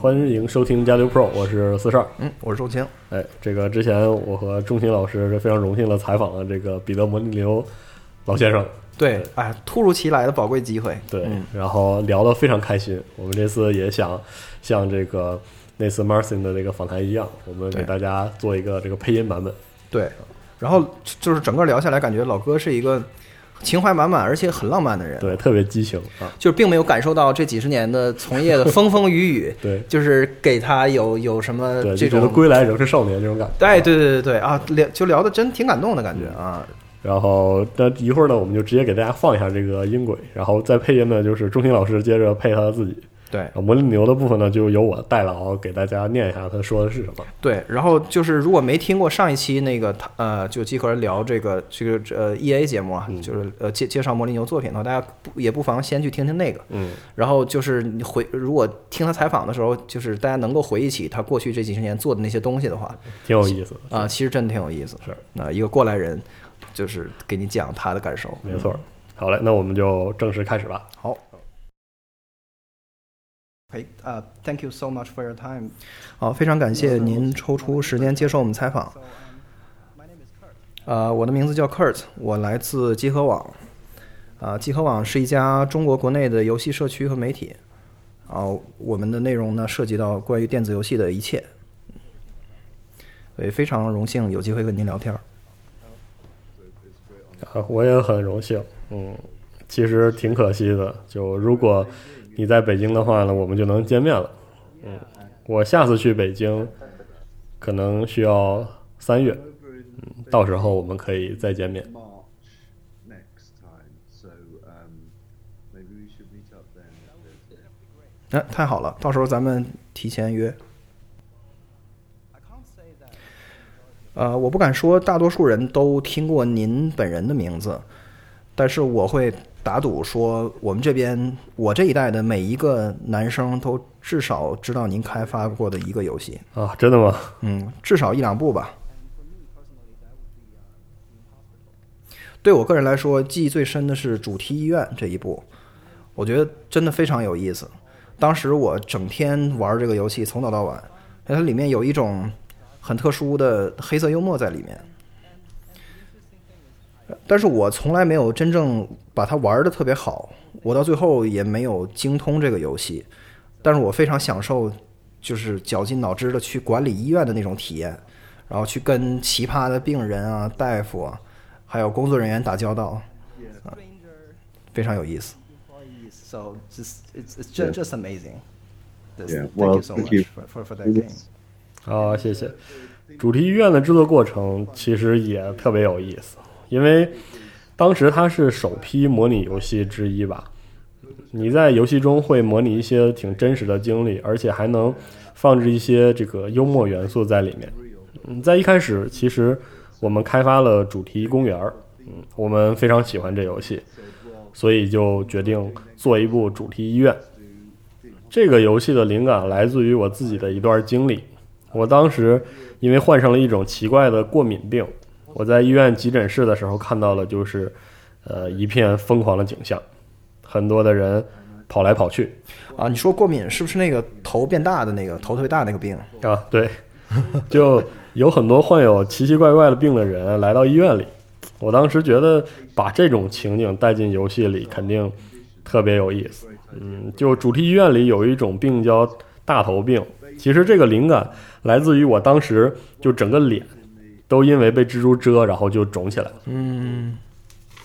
欢迎收听加六 Pro，我是四十二。嗯，我是周青。哎，这个之前我和钟情老师是非常荣幸的采访了这个彼得摩尼流老先生，对，哎，突如其来的宝贵机会。对，嗯然后聊得非常开心。我们这次也想像这个那次 Martin 的那个访谈一样，我们给大家做一个这个配音版本。对，然后就是整个聊下来，感觉老哥是一个情怀满满而且很浪漫的人。对，特别激情啊！就是并没有感受到这几十年的从业的风风雨雨，对就是给他有有什么对，这种归来仍是少年这种感觉。哎，对对对对啊，聊就聊的真挺感动的感觉啊。然后那一会儿呢，我们就直接给大家放一下这个音轨，然后再配音呢，就是钟情老师接着配他自己。对然后魔力牛的部分呢，就由我代劳给大家念一下他说的是什么。对，然后就是如果没听过上一期那个他呃，就集合聊这个这个呃 E A 节目啊，就是呃介介绍魔力牛作品的话，大家不也不妨先去听听那个。嗯，然后就是你回如果听他采访的时候，就是大家能够回忆起他过去这几十年做的那些东西的话，挺有意思的啊、其实真的挺有意思。是啊、一个过来人，就是给你讲他的感受。没错。好嘞，那我们就正式开始吧。好。OK，呃、t h a n k you so much for your time。好，非常感谢您抽出时间接受我们采访。呃，我的名字叫 Kurt，我来自集合网。啊、集合网是一家中国国内的游戏社区和媒体。啊、我们的内容呢涉及到关于电子游戏的一切。所以非常荣幸有机会跟您聊天儿。啊，我也很荣幸。嗯，其实挺可惜的，就如果你在北京的话呢，我们就能见面了。嗯，我下次去北京可能需要三月，嗯，到时候我们可以再见面。next time. So um, maybe we should meet up then. 哎，太好了，到时候咱们提前约。呃，我不敢说大多数人都听过您本人的名字，但是我会打赌说，我们这边我这一代的每一个男生都至少知道您开发过的一个游戏，啊，真的吗？嗯，至少一两部吧。对我个人来说，记忆最深的是主题医院这一部，我觉得真的非常有意思。当时我整天玩这个游戏，从早到晚，它里面有一种很特殊的黑色幽默在里面。但是我从来没有真正把它玩的特别好，我到最后也没有精通这个游戏。但是我非常享受，就是绞尽脑汁的去管理医院的那种体验，然后去跟奇葩的病人啊、大夫啊，还有工作人员打交道，啊，非常有意思。So just it's it's just just amazing. This- Yeah, Thank well, you so thank much you. for for for that game. 好，谢谢。主题医院的制作过程其实也特别有意思，因为当时它是首批模拟游戏之一吧。你在游戏中会模拟一些挺真实的经历，而且还能放置一些这个幽默元素在里面。嗯，在一开始，其实我们开发了主题公园儿，嗯，我们非常喜欢这游戏，所以就决定做一部主题医院。这个游戏的灵感来自于我自己的一段经历。我当时因为患上了一种奇怪的过敏病，我在医院急诊室的时候看到了，就是呃一片疯狂的景象，很多的人跑来跑去啊。你说过敏是不是那个头变大的那个头特别大那个病啊？对，就有很多患有奇奇怪怪的病的人来到医院里。我当时觉得把这种情景带进游戏里肯定特别有意思。嗯，就主题医院里有一种病叫大头病，其实这个灵感来自于我当时就整个脸都因为被蜘蛛蛰，然后就肿起来了。嗯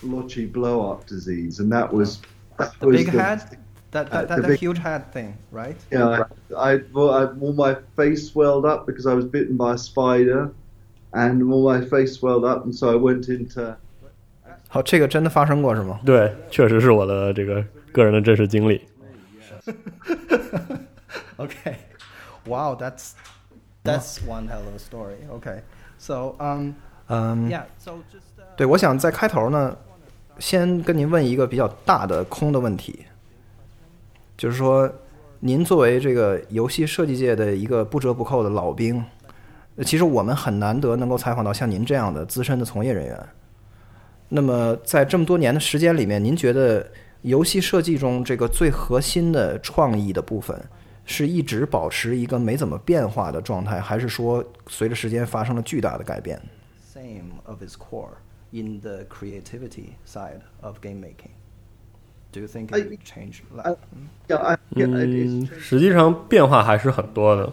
blotchy blow up disease, and that was that the was big the- head that that, uh, that, the that big- huge head thing right Yeah, I, I, well, I, all my face swelled up because I was bitten by a spider, and all my face swelled up, and so I went into 好，这个真的发生过是吗？对，确实是我的这个个人的真实经历。 Okay. Wow, that's that's one hell of a story. Okay. So, um, um, yeah. So just 对，我想在开头呢，先跟您问一个比较大的空的问题，就是说，您作为这个游戏设计界的一个不折不扣的老兵，呃其实我们很难得能够采访到像您这样的资深的从业人员。那么，在这么多年的时间里面，您觉得游戏设计中这个最核心的创意的部分，是一直保持一个没怎么变化的状态，还是说随着时间发生了巨大的改变？Same of its core in the creativity side of game making. Do you think it changed? I, yeah, I, yeah, 嗯实际上变化还是很多的。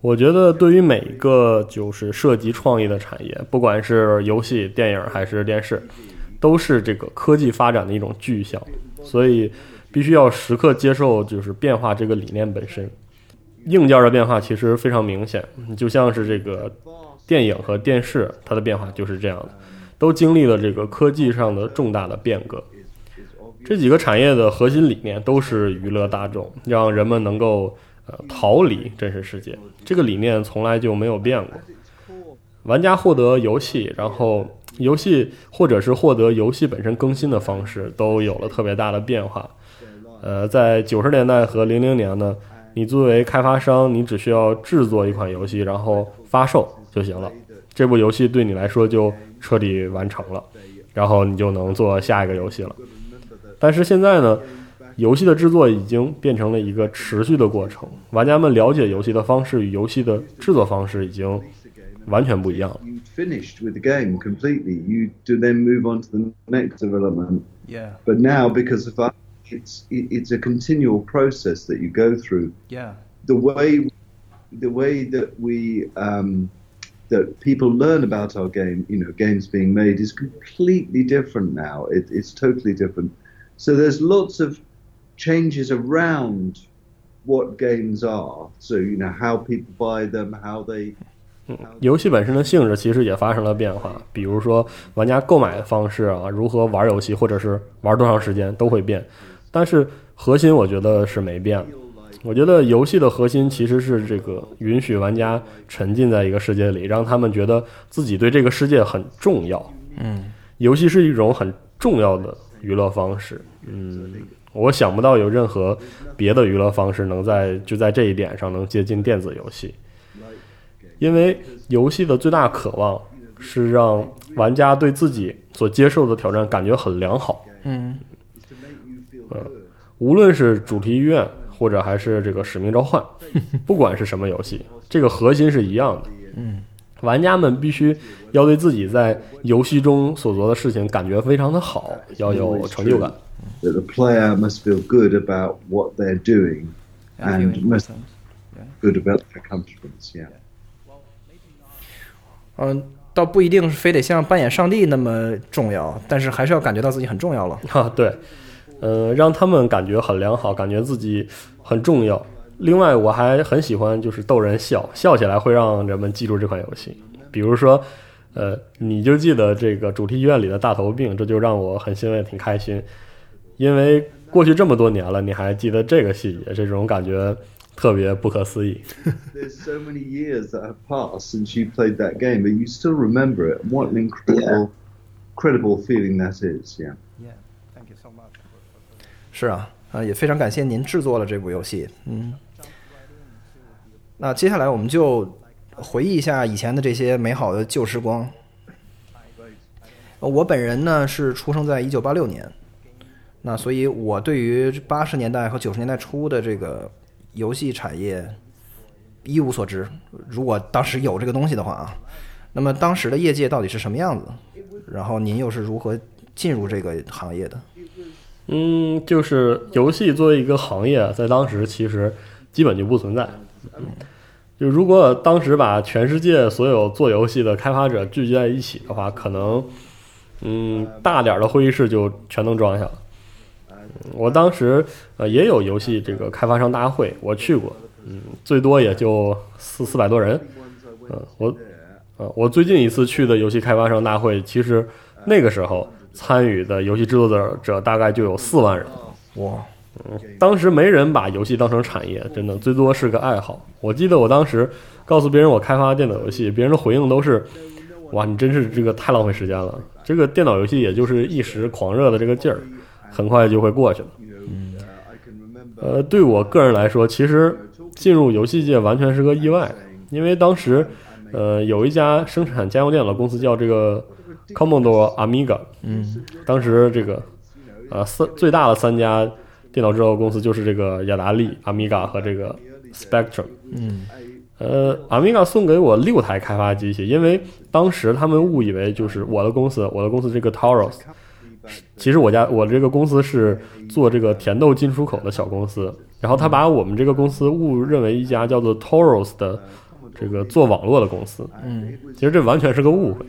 我觉得对于每一个就是涉及创意的产业，不管是游戏、电影还是电视，都是这个科技发展的一种巨象，所以必须要时刻接受就是变化这个理念本身。硬件的变化其实非常明显，就像是这个电影和电视，它的变化就是这样的，都经历了这个科技上的重大的变革。这几个产业的核心理念都是娱乐大众，让人们能够呃逃离真实世界。这个理念从来就没有变过。玩家获得游戏，然后游戏或者是获得游戏本身更新的方式，都有了特别大的变化。呃，在九十年代和零零年呢，你作为开发商，你只需要制作一款游戏，然后发售就行了。这部游戏对你来说就彻底完成了，然后你就能做下一个游戏了。但是现在呢，游戏的制作已经变成了一个持续的过程，玩家们了解游戏的方式与游戏的制作方式已经完全不一样了。you finished with the game completely. You do then move on to the next development. Yeah. But now, because of it's it, it's a continual process that you go through. Yeah. The way the way that we um, that people learn about our game, you know, games being made is completely different now. It, it's totally different. So there's lots of changes around what games are. So you know how people buy them, how they 游戏本身的性质其实也发生了变化，比如说玩家购买的方式啊，如何玩游戏，或者是玩多长时间都会变， 但是核心我觉得是没变的。我觉得游戏的核心其实是这个允许玩家沉浸在一个世界里，让他们觉得自己对这个世界很重要。嗯，游戏是一种很重要的娱乐方式。嗯，我想不到有任何别的娱乐方式能在就在这一点上能接近电子游戏。因为游戏的最大渴望是让玩家对自己所接受的挑战感觉很良好。嗯，呃，无论是主题医院，或者还是这个使命召唤，不管是什么游戏，这个核心是一样的。嗯，玩家们必须要对自己在游戏中所做的事情感觉非常的好，要有成就感。The player must feel good about what they're doing, and must good about the circumstances. Yeah. 嗯，倒不一定非得像扮演上帝那么重要，但是还是要感觉到自己很重要了。哈，对。呃，让他们感觉很良好，感觉自己很重要。另外，我还很喜欢就是逗人笑，笑起来会让人们记住这款游戏。比如说，呃，你就记得这个主题医院里的大头病，这就让我很欣慰，挺开心，因为过去这么多年了，你还记得这个细节，这种感觉特别不可思议。There's so many years that have passed since you played that game, but you still remember it. What an incredible, incredible feeling that is. Yeah. Yeah, thank you so much. 是啊，啊，也非常感谢您制作了这部游戏。嗯，那接下来我们就回忆一下以前的这些美好的旧时光。我本人呢是出生在一九八六年，那所以我对于八十年代和九十年代初的这个游戏产业一无所知。如果当时有这个东西的话啊，那么当时的业界到底是什么样子？然后您又是如何进入这个行业的？嗯，就是游戏作为一个行业，在当时其实基本就不存在。就如果当时把全世界所有做游戏的开发者聚集在一起的话，可能嗯大点的会议室就全能装下了。我当时呃也有游戏这个开发商大会，我去过，嗯，最多也就四四百多人。嗯，我呃我最近一次去的游戏开发商大会，其实那个时候。参与的游戏制作者者大概就有四万人，哇！嗯，当时没人把游戏当成产业，真的最多是个爱好。我记得我当时告诉别人我开发电脑游戏，别人的回应都是：“哇，你真是这个太浪费时间了。”这个电脑游戏也就是一时狂热的这个劲儿，很快就会过去了。嗯，呃，对我个人来说，其实进入游戏界完全是个意外，因为当时呃有一家生产家用电脑公司叫这个。Commodore Amiga，嗯，当时这个，呃，三最大的三家电脑制造公司就是这个雅达利、Amiga 和这个 Spectrum，嗯，呃，Amiga 送给我六台开发机器，因为当时他们误以为就是我的公司，我的公司这个 Taurus，其实我家我这个公司是做这个甜豆进出口的小公司，然后他把我们这个公司误认为一家叫做 Taurus 的这个做网络的公司，嗯，其实这完全是个误会。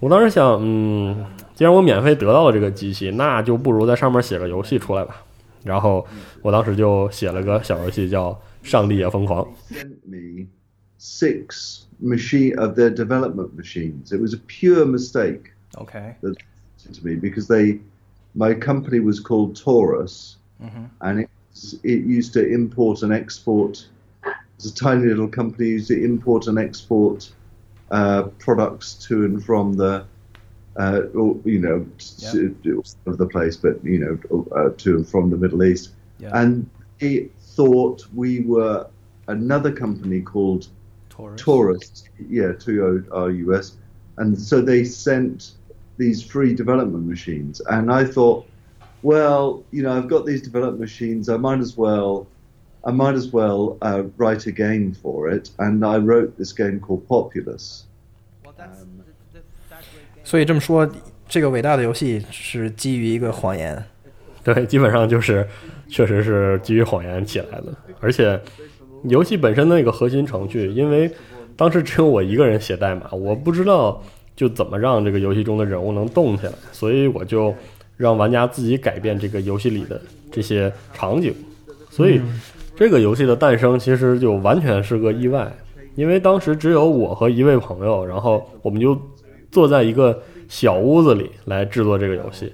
我当时想，嗯，既然我免费得到了这个机器，那就不如在上面写个游戏出来吧。然后我当时就写了个小游戏，叫《上帝也疯狂》。 Sent me six machine of their development machines. It was a pure mistake. Okay. That to me because they, my company was called Taurus, mm-hmm. and it it used to import and export. It's a tiny little company used to import and export uh, products to and from the, uh, or, you know, yeah. of the place, but you know, uh, to and from the Middle East, yeah. and it thought we were another company called Taurus, Taurus. Yeah, T O R U S, and so they sent these free development machines, and I thought, well, you know, I've got these development machines, I might as well I might as well uh, write a game for it, and I wrote this game called Populous. 所以这么说，这个伟大的游戏是基于一个谎言。对，基本上就是，确实是基于谎言起来的。而且，游戏本身的那个核心程序，因为当时只有我一个人写代码，我不知道就怎么让这个游戏中的人物能动起来，所以我就让玩家自己改变这个游戏里的这些场景，所以。嗯这个游戏的诞生其实就完全是个意外，因为当时只有我和一位朋友，然后我们就坐在一个小屋子里来制作这个游戏，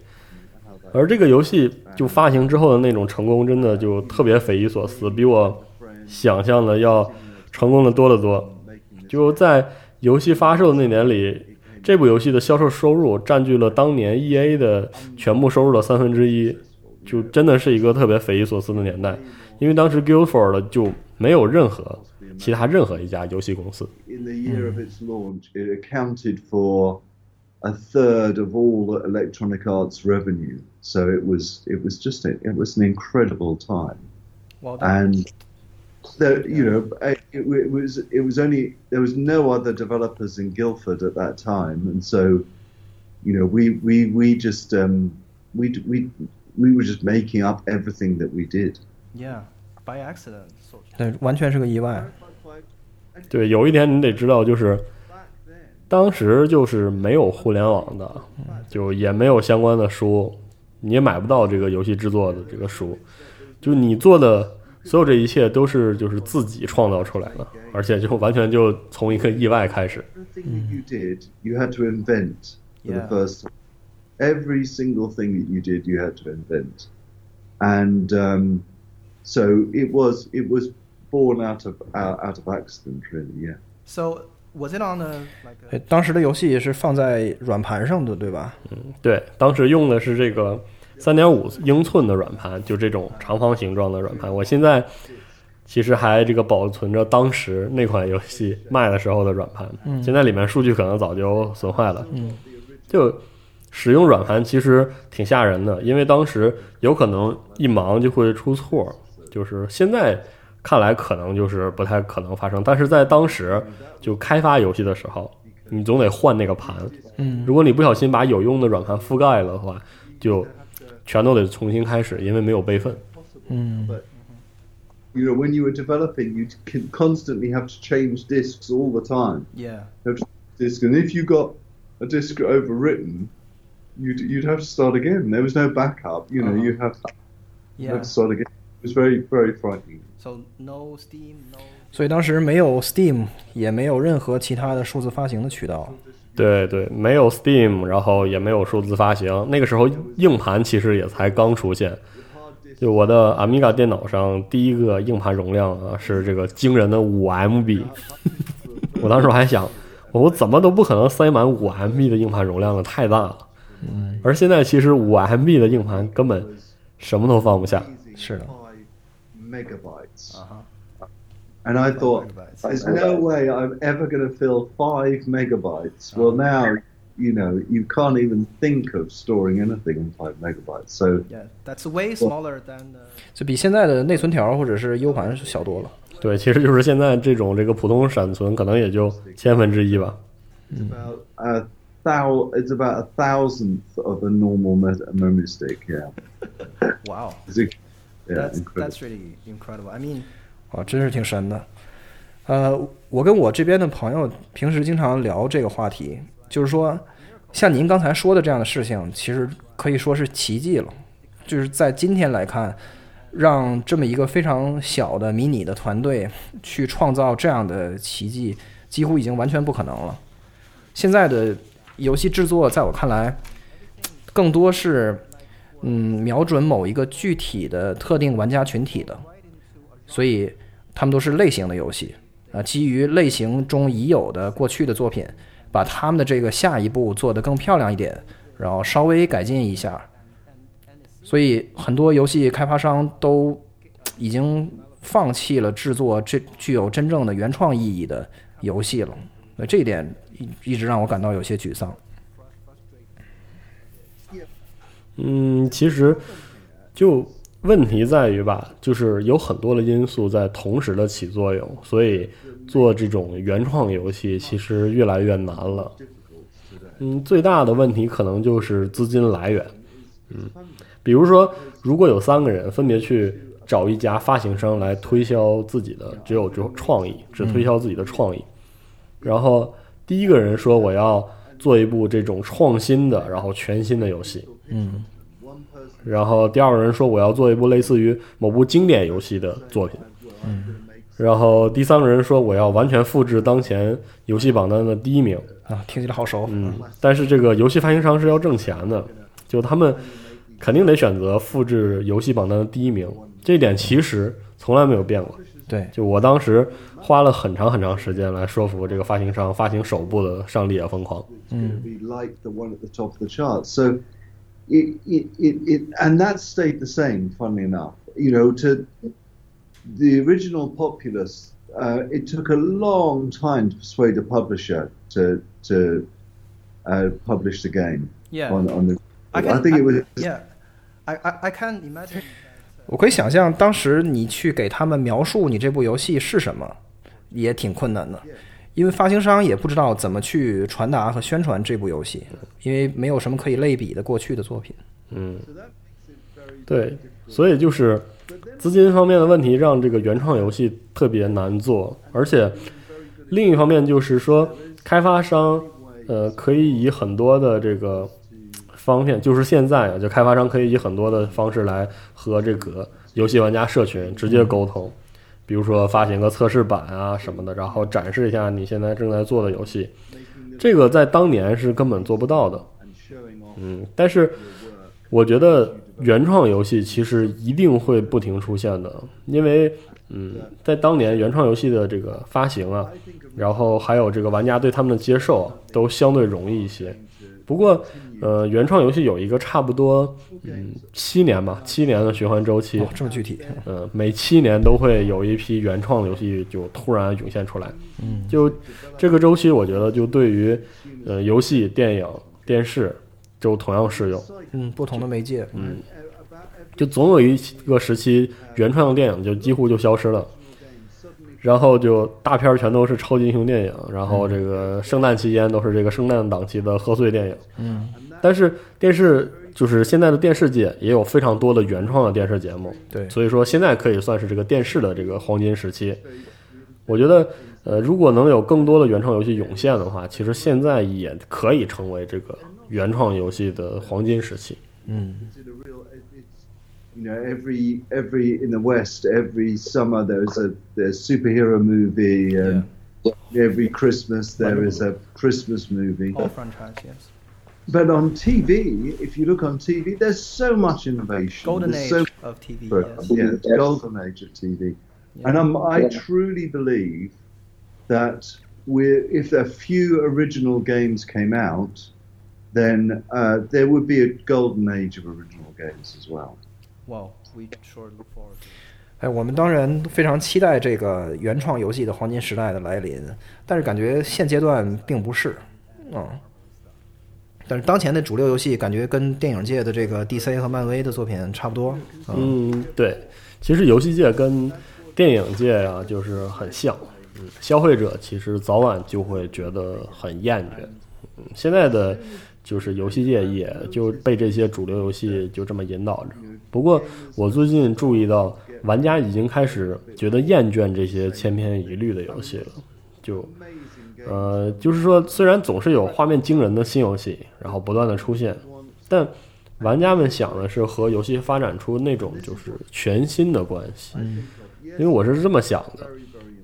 而这个游戏就发行之后的那种成功，真的就特别匪夷所思，比我想象的要成功的多得多。就在游戏发售的那年里，这部游戏的销售收入占据了当年 EA 的全部收入的三分之一，就真的是一个特别匪夷所思的年代。因为当时 Guildford 就没有任何其他任何一家游戏公司。 In the year of its launch, it accounted for a third of all the Electronic Arts revenue. So it was it was just a, it was an incredible time. Well and there, you know, it, it was it was only there was no other developers in Guildford at that time, and so you know we we we just um, we we we were just making up everything that we did. Yeah, by accident. 对，完全是个意外。对，有一点你得知道，就是当时就是没有互联网的，就也没有相关的书，你也买不到这个游戏制作的这个书。就你做的所有这一切都是就是自己创造出来的，而且就完全就从一个意外开始。Everything you did, you had to invent for Yeah. the first time. Every single thing that you did, you had to invent, and um, so it was it was born out of out, out of accident, really. Yeah. So was it on a like a... 当时的游戏是放在软盘上的，对吧？嗯对，当时用的是这个三点五英寸的软盘，就这种长方形状的软盘。我现在其实还这个保存着当时那款游戏卖的时候的软盘，现在里面数据可能早就损坏了。嗯，就使用软盘其实挺吓人的，因为当时有可能一忙就会出错，就是现在看来可能就是不太可能发生，但是在当时就开发游戏的时候，你总得换那个盘。嗯如果你不小心把有用的软盘覆盖了的话，就全都得重新开始，因为没有备份。嗯 You know, when you were developing, you constantly have to change disks all the time. Yeah. Have to disk, and if you got a disk overwritten, you'd you'd have to start again. There was no backup. You know, Uh-huh. you'd have to, you'd Yeah. have to start again. Very very frightening. So no Steam, no. 所以当时没有 Steam，也没有任何其他的数字发行的渠道。对对，没有 Steam，然后也没有数字发行。那个时候硬盘其实也才刚出现。就我的 Amiga 电脑上第一个硬盘容量啊是这个惊人的五 MB，我当时还想，我怎么都不可能塞满五 MB 的硬盘容量了，太大了。嗯，而现在其实五 MB 的硬盘根本什么都放不下。是的。megabytes. Uh-huh. And I thought, megabytes. there's no way I'm ever going to fill five megabytes. Well, now, you know, you can't even think of storing anything in five megabytes. So, Yeah, that's way smaller than. 就比现在的内存条或者是 U 盘小多了。对，其实就是现在这种这个普通闪存，可能也就千分之一吧。 it's about a thou. It's about a thousandth of a normal me- memory stick. Yeah. Wow. That's that's really incredible. I mean，啊，真是挺神的。呃，我跟我这边的朋友平时经常聊这个话题，就是说，像您刚才说的这样的事情，其实可以说是奇迹了。就是在今天来看，让这么一个非常小的迷你的团队去创造这样的奇迹，几乎已经完全不可能了。现在的游戏制作，在我看来，更多是嗯瞄准某一个具体的特定玩家群体的，所以他们都是类型的游戏啊，基于类型中已有的过去的作品，把他们的这个下一步做得更漂亮一点，然后稍微改进一下。所以很多游戏开发商都已经放弃了制作这具有真正的原创意义的游戏了。那这一点一一直让我感到有些沮丧。嗯，其实就问题在于吧，就是有很多的因素在同时的起作用，所以做这种原创游戏其实越来越难了。嗯，最大的问题可能就是资金来源。嗯，比如说，如果有三个人分别去找一家发行商来推销自己的只有只有创意，只推销自己的创意，然后第一个人说我要做一部这种创新的，然后全新的游戏。嗯，然后第二个人说我要做一部类似于某部经典游戏的作品，嗯，然后第三个人说我要完全复制当前游戏榜单的第一名。啊，听起来好熟，嗯，但是这个游戏发行商是要挣钱的，就他们肯定得选择复制游戏榜单的第一名，这一点其实从来没有变过。对，就我当时花了很长很长时间来说服这个发行商发行首部的《上帝也疯狂》。嗯 it, it, it, it and that stayed the same, funnily enough. You know, to the original populace, uh, it took a long time to persuade a publisher to to uh, publish the game Yeah. on, on the. I I, can- think I- it was. Yeah, I I I can imagine. 我可以想象，当时你去给他们描述你这部游戏是什么，也挺困难的， 因为发行商也不知道怎么去传达和宣传这部游戏，因为没有什么可以类比的过去的作品。嗯，对，所以就是资金方面的问题，让这个原创游戏特别难做，而且另一方面就是说，开发商呃可以以很多的这个方面，就是现在啊，就开发商可以以很多的方式来和这个游戏玩家社群直接沟通，比如说发行个测试版啊什么的，然后展示一下你现在正在做的游戏，这个在当年是根本做不到的。嗯，但是我觉得原创游戏其实一定会不停出现的，因为嗯，在当年原创游戏的这个发行啊，然后还有这个玩家对他们的接受都相对容易一些。不过，呃，原创游戏有一个差不多嗯七年吧，七年的循环周期，哦这么具体，呃，每七年都会有一批原创游戏就突然涌现出来。嗯，就这个周期，我觉得就对于呃游戏、电影、电视就同样适用。嗯，不同的媒介，嗯，就总有一个时期，原创的电影就几乎就消失了，然后就大片儿全都是超级英雄电影，然后这个圣诞期间都是这个圣诞档期的贺岁电影。嗯，但是电视就是现在的电视界也有非常多的原创的电视节目，对，所以说现在可以算是这个电视的这个黄金时期。我觉得，呃，如果能有更多的原创游戏涌现的话，其实现在也可以成为这个原创游戏的黄金时期。嗯。you know every every in the west every summer there's a there's superhero movie and every christmas there is a christmas movie All franchise, yes. but on tv if you look on tv there's so much innovation Golden There's age so- of TV. But, Yes. yeah, it's golden age of TV. And um, I truly believe that we're, if a few original games came out, then uh, there would be a golden age of original games as well. Wow, we sure look forward. 哎，我们当然非常期待这个原创游戏的黄金时代的来临，但是感觉现阶段并不是，嗯。 但是当前的主流游戏感觉跟电影界的这个 DC 和漫威的作品差不多，嗯，对，其实游戏界跟电影界啊，就是很像。嗯，消费者其实早晚就会觉得很厌倦。嗯，现在的就是游戏界也就被这些主流游戏就这么引导着。不过我最近注意到，玩家已经开始觉得厌倦这些千篇一律的游戏了。就呃，就是说，虽然总是有画面惊人的新游戏，然后不断的出现，但玩家们想的是和游戏发展出那种就是全新的关系。嗯，因为我是这么想的，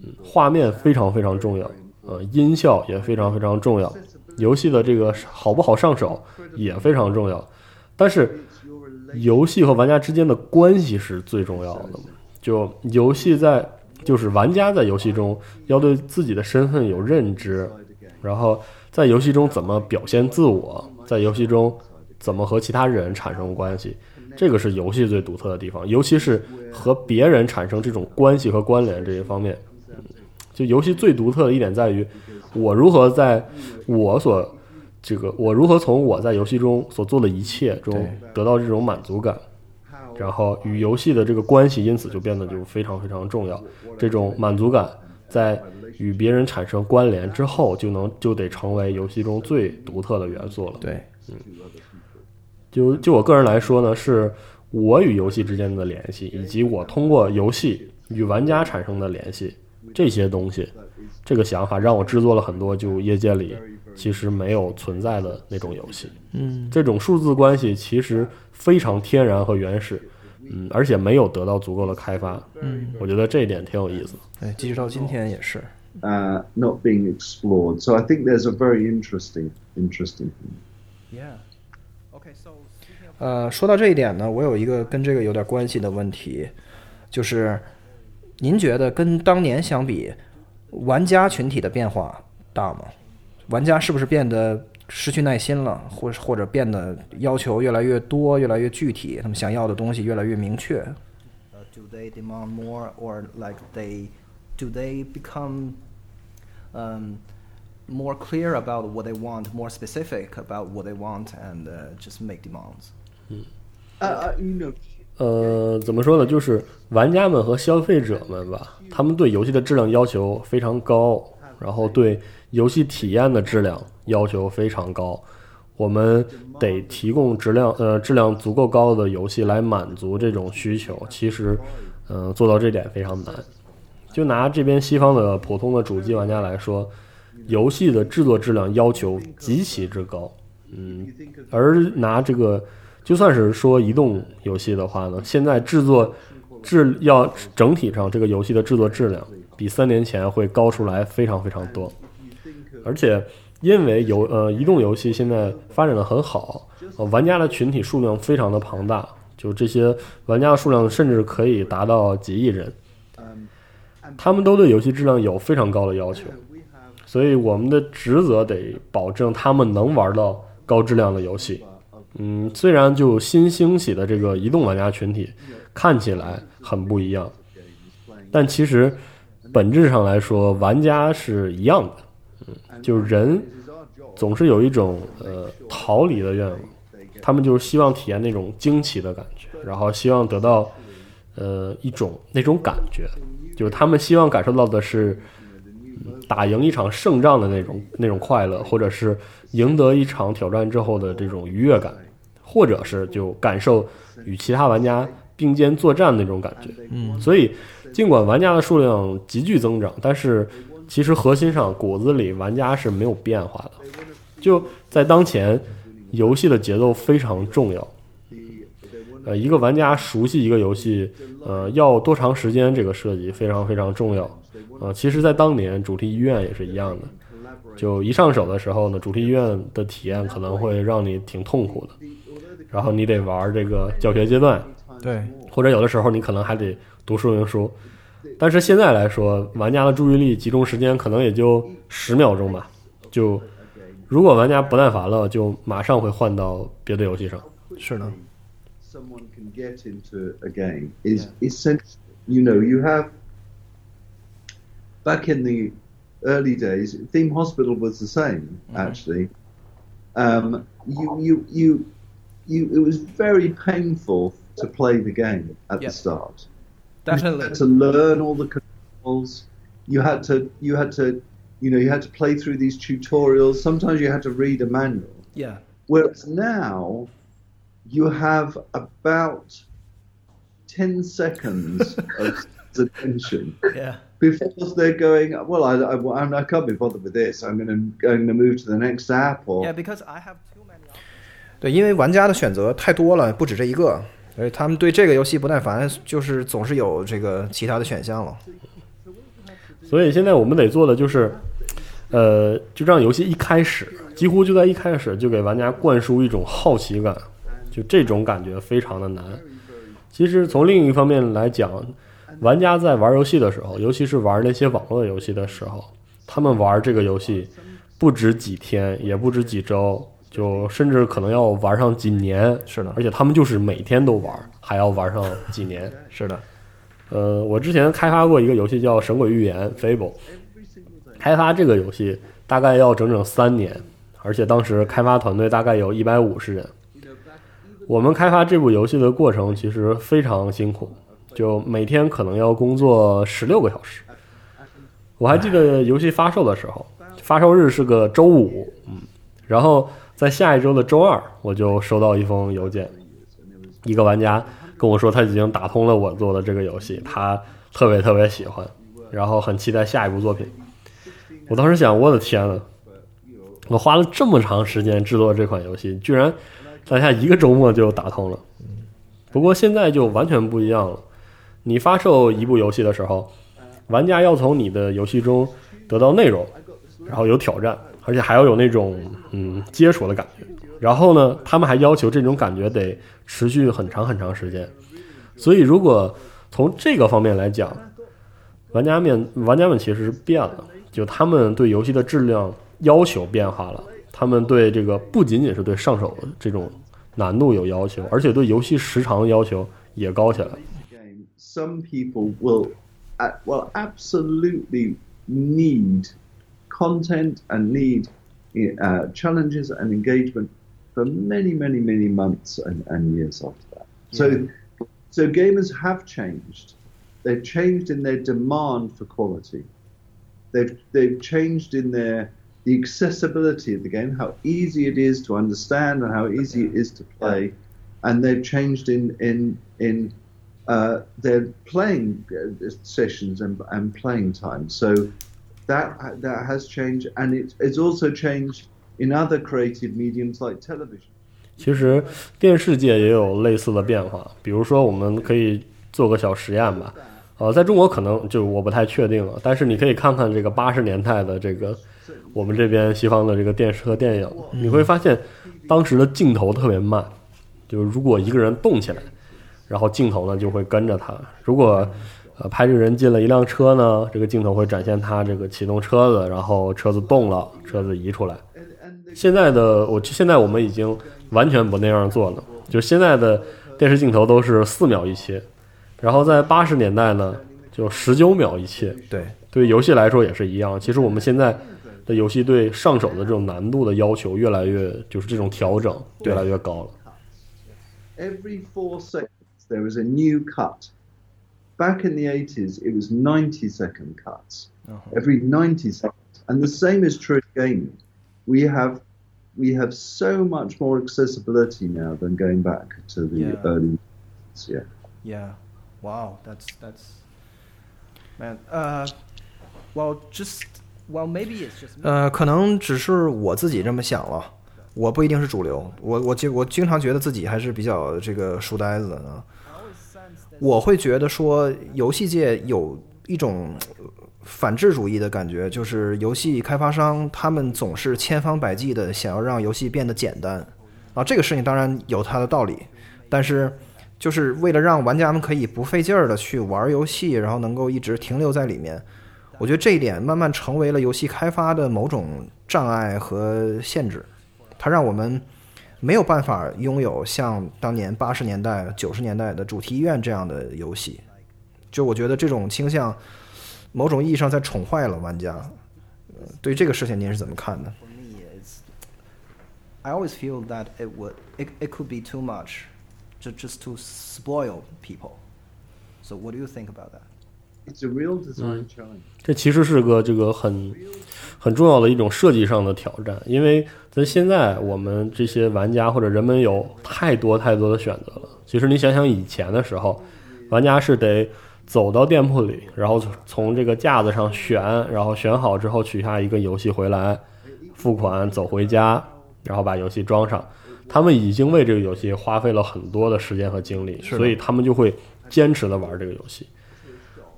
嗯，画面非常非常重要，呃，音效也非常非常重要，游戏的这个好不好上手也非常重要，但是游戏和玩家之间的关系是最重要的。就游戏在，就是玩家在游戏中要对自己的身份有认知，然后在游戏中怎么表现自我，在游戏中怎么和其他人产生关系，这个是游戏最独特的地方，尤其是和别人产生这种关系和关联这一方面。嗯，就游戏最独特的一点在于，我如何在我所这个我如何从我在游戏中所做的一切中得到这种满足感。然后与游戏的这个关系，因此就变得就非常非常重要。这种满足感在与别人产生关联之后，就能就得成为游戏中最独特的元素了。对，嗯，就就我个人来说呢，是我与游戏之间的联系，以及我通过游戏与玩家产生的联系，这些东西，这个想法让我制作了很多就业界里其实没有存在的那种游戏。嗯，这种数字关系其实非常天然和原始，嗯，而且没有得到足够的开发。嗯，我觉得这一点挺有意思。对，即使到今天也是。Uh, not being explored. So I think there's a very interesting, interesting thing. Yeah. Okay, so. 呃，说到这一点呢，我有一个跟这个有点关系的问题，就是您觉得跟当年相比，玩家群体的变化大吗？玩家是不是变得失去耐心了，或或者变得要求越来越多、越来越具体，他们想要的东西越来越明确？Uh, do they demand more, or like they do they become um, more clear about what they want, more specific about what they want, and uh, just make demands? 嗯，呃 you know, 呃，怎么说呢？就是玩家们和消费者们吧，他们对游戏的质量要求非常高，然后对游戏体验的质量要求非常高。我们得提供质量呃质量足够高的游戏来满足这种需求。其实，嗯、做到这点非常难。就拿这边西方的普通的主机玩家来说，游戏的制作质量要求极其之高。嗯，而拿这个。就算是说移动游戏的话呢，现在制作质要整体上这个游戏的制作质量比三年前会高出来非常非常多，而且因为游呃移动游戏现在发展的很好，呃玩家的群体数量非常的庞大，就这些玩家数量甚至可以达到几亿人，他们都对游戏质量有非常高的要求，所以我们的职责得保证他们能玩到高质量的游戏。嗯，虽然就新兴起的这个移动玩家群体看起来很不一样，但其实本质上来说，玩家是一样的。嗯，就是人总是有一种呃逃离的愿望，他们就是希望体验那种惊奇的感觉，然后希望得到呃一种那种感觉，就是他们希望感受到的是嗯打赢一场胜仗的那种那种快乐，或者是赢得一场挑战之后的这种愉悦感，或者是就感受与其他玩家并肩作战那种感觉。嗯所以尽管玩家的数量急剧增长，但是其实核心上骨子里玩家是没有变化的。就在当前，游戏的节奏非常重要。呃，一个玩家熟悉一个游戏，呃，要多长时间这个设计非常非常重要。呃，其实，在当年主题医院也是一样的，就一上手的时候呢，主题医院的体验可能会让你挺痛苦的，然后你得玩这个教学阶段，对，或者有的时候你可能还得读说明书。但是现在来说，玩家的注意力集中时间可能也就十秒钟吧。就如果玩家不耐烦了，就马上会换到别的游戏上。是的。someone can get into a game is essential. You know, you have back in the early days, Theme Hospital was the same actually. Um, you, you, you, you, it was very painful to play the game at the start. Definitely. You had to learn all the controls. You had to, you had to, you know, you had to play through these tutorials. Sometimes you had to read a manual. Yeah. Whereas now, you have about 10 seconds of attention Yeah. before they're going, well, I, I, I'm- I can't be bothered with this. I'm going to, going to move to the next app. Or, Yeah, because I have too many. 对，因为玩家的选择太多了，不止这一个， 所以他们对这个游戏不耐烦，就是总是有这个其他的选项了。所以现在我们得做的就是，呃，就让游戏一开始，几乎就在一开始就给玩家灌输一种好奇感，就这种感觉非常的难。其实从另一方面来讲，玩家在玩游戏的时候，尤其是玩那些网络游戏的时候，他们玩这个游戏不止几天，也不止几周，就甚至可能要玩上几年。是的，而且他们就是每天都玩，还要玩上几年。是的，呃，我之前开发过一个游戏叫《神鬼预言》（Fable），开发这个游戏大概要整整三年，而且当时开发团队大概有一百五十人。我们开发这部游戏的过程其实非常辛苦，就每天可能要工作十六个小时。我还记得游戏发售的时候，发售日是个周五，嗯，然后在下一周的周二，我就收到一封邮件，一个玩家跟我说他已经打通了我做的这个游戏，他特别特别喜欢，然后很期待下一部作品。我当时想，我的天呐，我花了这么长时间制作这款游戏，居然在下一个周末就打通了。不过现在就完全不一样了，你发售一部游戏的时候，玩家要从你的游戏中得到内容，然后有挑战，而且还要有那种嗯接触的感觉。然后呢，他们还要求这种感觉得持续很长很长时间。所以，如果从这个方面来讲，玩家们玩家们其实是变了，就他们对游戏的质量要求变化了，他们对这个不仅仅是对上手这种难度有要求，而且对游戏时长要求也高起来。some people will, well, absolutely need content and need uh, challenges and engagement for many, many, many months and, and years after that. So, so gamers have changed. They've changed in their demand for quality. They've they've changed in their the accessibility of the game, how easy it is to understand and how easy it is to play, and they've changed in in in uh, their playing uh, sessions and, and playing time. So that that has changed, and it, it's also changed in other creative mediums like television. 其实电视界也有类似的变化，比如说我们可以做个小实验吧。呃，在中国可能就我不太确定了，但是你可以看看这个八十年代的这个我们这边西方的这个电视和电影，你会发现当时的镜头特别慢，就是如果一个人动起来，然后镜头呢就会跟着他。如果呃拍这个人进了一辆车呢，这个镜头会展现他这个启动车子，然后车子动了，车子移出来。现在的我现在我们已经完全不那样做了，就现在的电视镜头都是四秒一切。然后在八十年代呢，就十九秒一切。对，对游戏来说也是一样。其实我们现在的游戏对上手的这种难度的要求越来越，就是这种调整越来越高了。Every four seconds, there is a new cut. Back in the 80s, it was 90 second cuts. Every 90 seconds. And the same is true in gaming. We have we have so much more accessibility now than going back to the Yeah. early yeah. Yeah. Wow. That's that's. Man. Uh. Well, just. Well, maybe it's just. me. 呃，可能只是我自己这么想了，我不一定是主流。我我经我经常觉得自己还是比较这个书呆子的呢。 我会觉得说，游戏界有一种反智主义的感觉，就是游戏开发商他们总是千方百计的想要让游戏变得简单啊。这个事情当然有它的道理，但是就是为了让玩家们可以不费劲儿的去玩游戏，然后能够一直停留在里面。我觉得这一点慢慢成为了游戏开发的某种障碍和限制，它让我们没有办法拥有像当年八十年代、九十年代的主题医院这样的游戏。就我觉得这种倾向，某种意义上在宠坏了玩家。呃对这个事情您是怎么看的？For me, it's. I always feel that it would. It, it could be too much, just just to spoil people. So what do you think about that? It's a real design challenge. 这其实是个这个很很重要的一种设计上的挑战，因为在现在我们这些玩家或者人们有太多太多的选择了。其实你想想以前的时候，玩家是得走到店铺里，然后从这个架子上选，然后选好之后取下一个游戏回来，付款走回家，然后把游戏装上。他们已经为这个游戏花费了很多的时间和精力，所以他们就会坚持的玩这个游戏。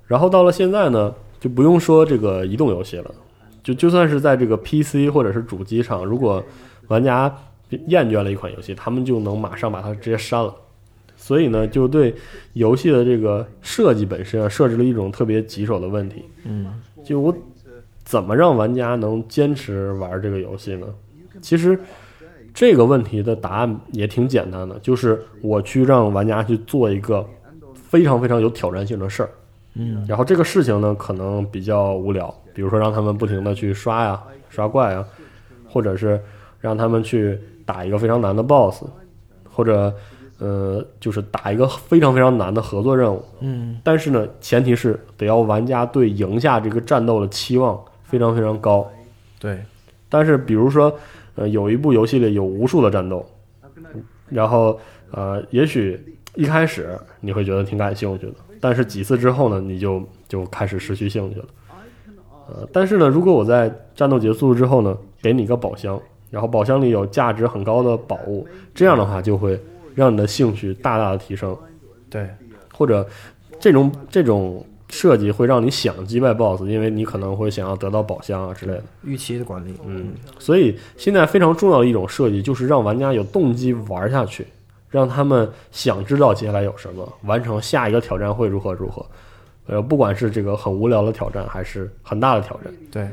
然后到了现在呢，就不用说这个移动游戏了，就就算是在这个 PC 或者是主机上，如果玩家厌倦了一款游戏，他们就能马上把它直接删了。所以呢，就对游戏的这个设计本身啊，设置了一种特别棘手的问题。嗯，就我怎么让玩家能坚持玩这个游戏呢？其实这个问题的答案也挺简单的，就是我去让玩家去做一个非常非常有挑战性的事儿。嗯，然后这个事情呢，可能比较无聊，比如说让他们不停的去刷呀、刷怪啊，或者是让他们去打一个非常难的 BOSS，或者呃，就是打一个非常非常难的合作任务。嗯，但是呢，前提是得要玩家对赢下这个战斗的期望非常非常高。对，但是比如说，呃，有一部游戏里有无数的战斗，然后呃，也许一开始你会觉得挺感兴趣的，但是几次之后呢，你就就开始失去兴趣了。呃，但是呢，如果我在战斗结束之后呢，给你一个宝箱，然后宝箱里有价值很高的宝物，这样的话就会让你的兴趣大大的提升。对，或者这种这种设计会让你想击败 BOSS，因为你可能会想要得到宝箱啊之类的。预期的管理，嗯，所以现在非常重要的一种设计就是让玩家有动机玩下去，让他们想知道接下来有什么，完成下一个挑战会如何如何。呃，不管是这个很无聊的挑战，还是很大的挑战，对，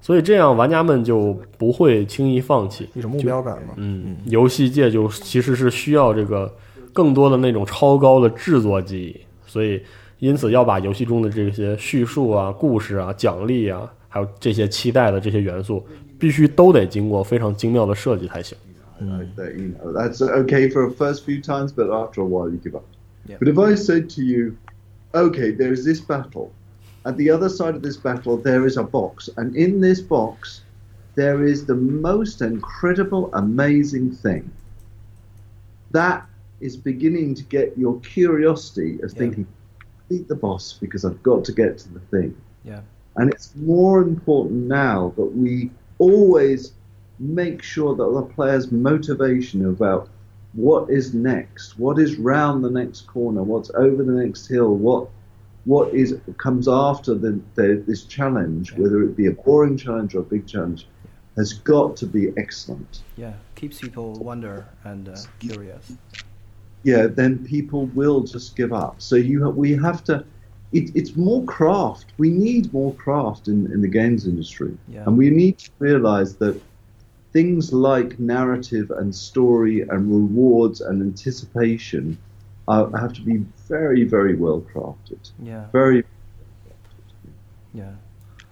所以这样玩家们就不会轻易放弃一种目标感嘛。嗯，游戏界就其实是需要这个更多的那种超高的制作技艺，所以因此要把游戏中的这些叙述啊、故事啊、奖励啊，还有这些期待的这些元素，必须都得经过非常精妙的设计才行。That, you know, that's okay for the first few times, but after a while you give up. But if I said to you, okay, there's this battle. At the other side of this battle, there is a box, and in this box, there is the most incredible, amazing thing. That is beginning to get your curiosity of thinking, beat the boss because I've got to get to the thing. Yeah. And it's more important now that we always make sure that the player's motivation about what is next? What is round the next corner? What's over the next hill? What what is comes after the, the, this challenge, whether it be a boring challenge or a big challenge, has got to be excellent. Yeah, keeps people wonder and uh, curious. Yeah, then people will just give up. So you ha- we have to. It, it's more craft. We need more craft in, in the games industry, Yeah. and we need to realize that things like narrative and story and rewards and anticipation uh, have to be very, very well crafted. Yeah. Very. Yeah.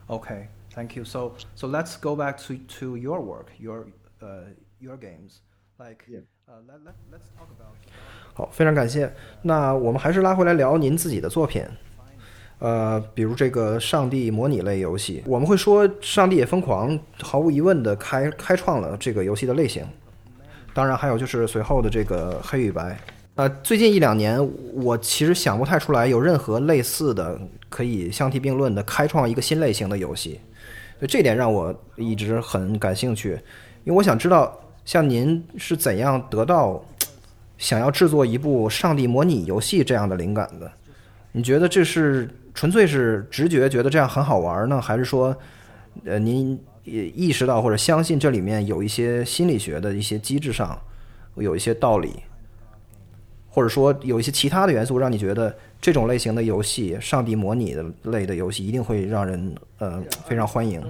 Okay. Thank you. So so let's go back to to your work, your uh your games. Like uh, let let let's talk about. 好，非常感谢。那我们还是拉回来聊您自己的作品， 呃，比如这个上帝模拟类游戏，我们会说《上帝也疯狂》毫无疑问的开开创了这个游戏的类型。当然，还有就是随后的这个黑与白。呃，最近一两年，我其实想不太出来有任何类似的可以相提并论的开创一个新类型的游戏。所以这点让我一直很感兴趣，因为我想知道，像您是怎样得到想要制作一部上帝模拟游戏这样的灵感的？你觉得这是纯粹是直觉觉得这样很好玩呢，还是说，呃，您也意识到或者相信这里面有一些心理学的一些机制上有一些道理，或者说有一些其他的元素让你觉得这种类型的游戏，上帝模拟的类的游戏一定会让人呃非常欢迎？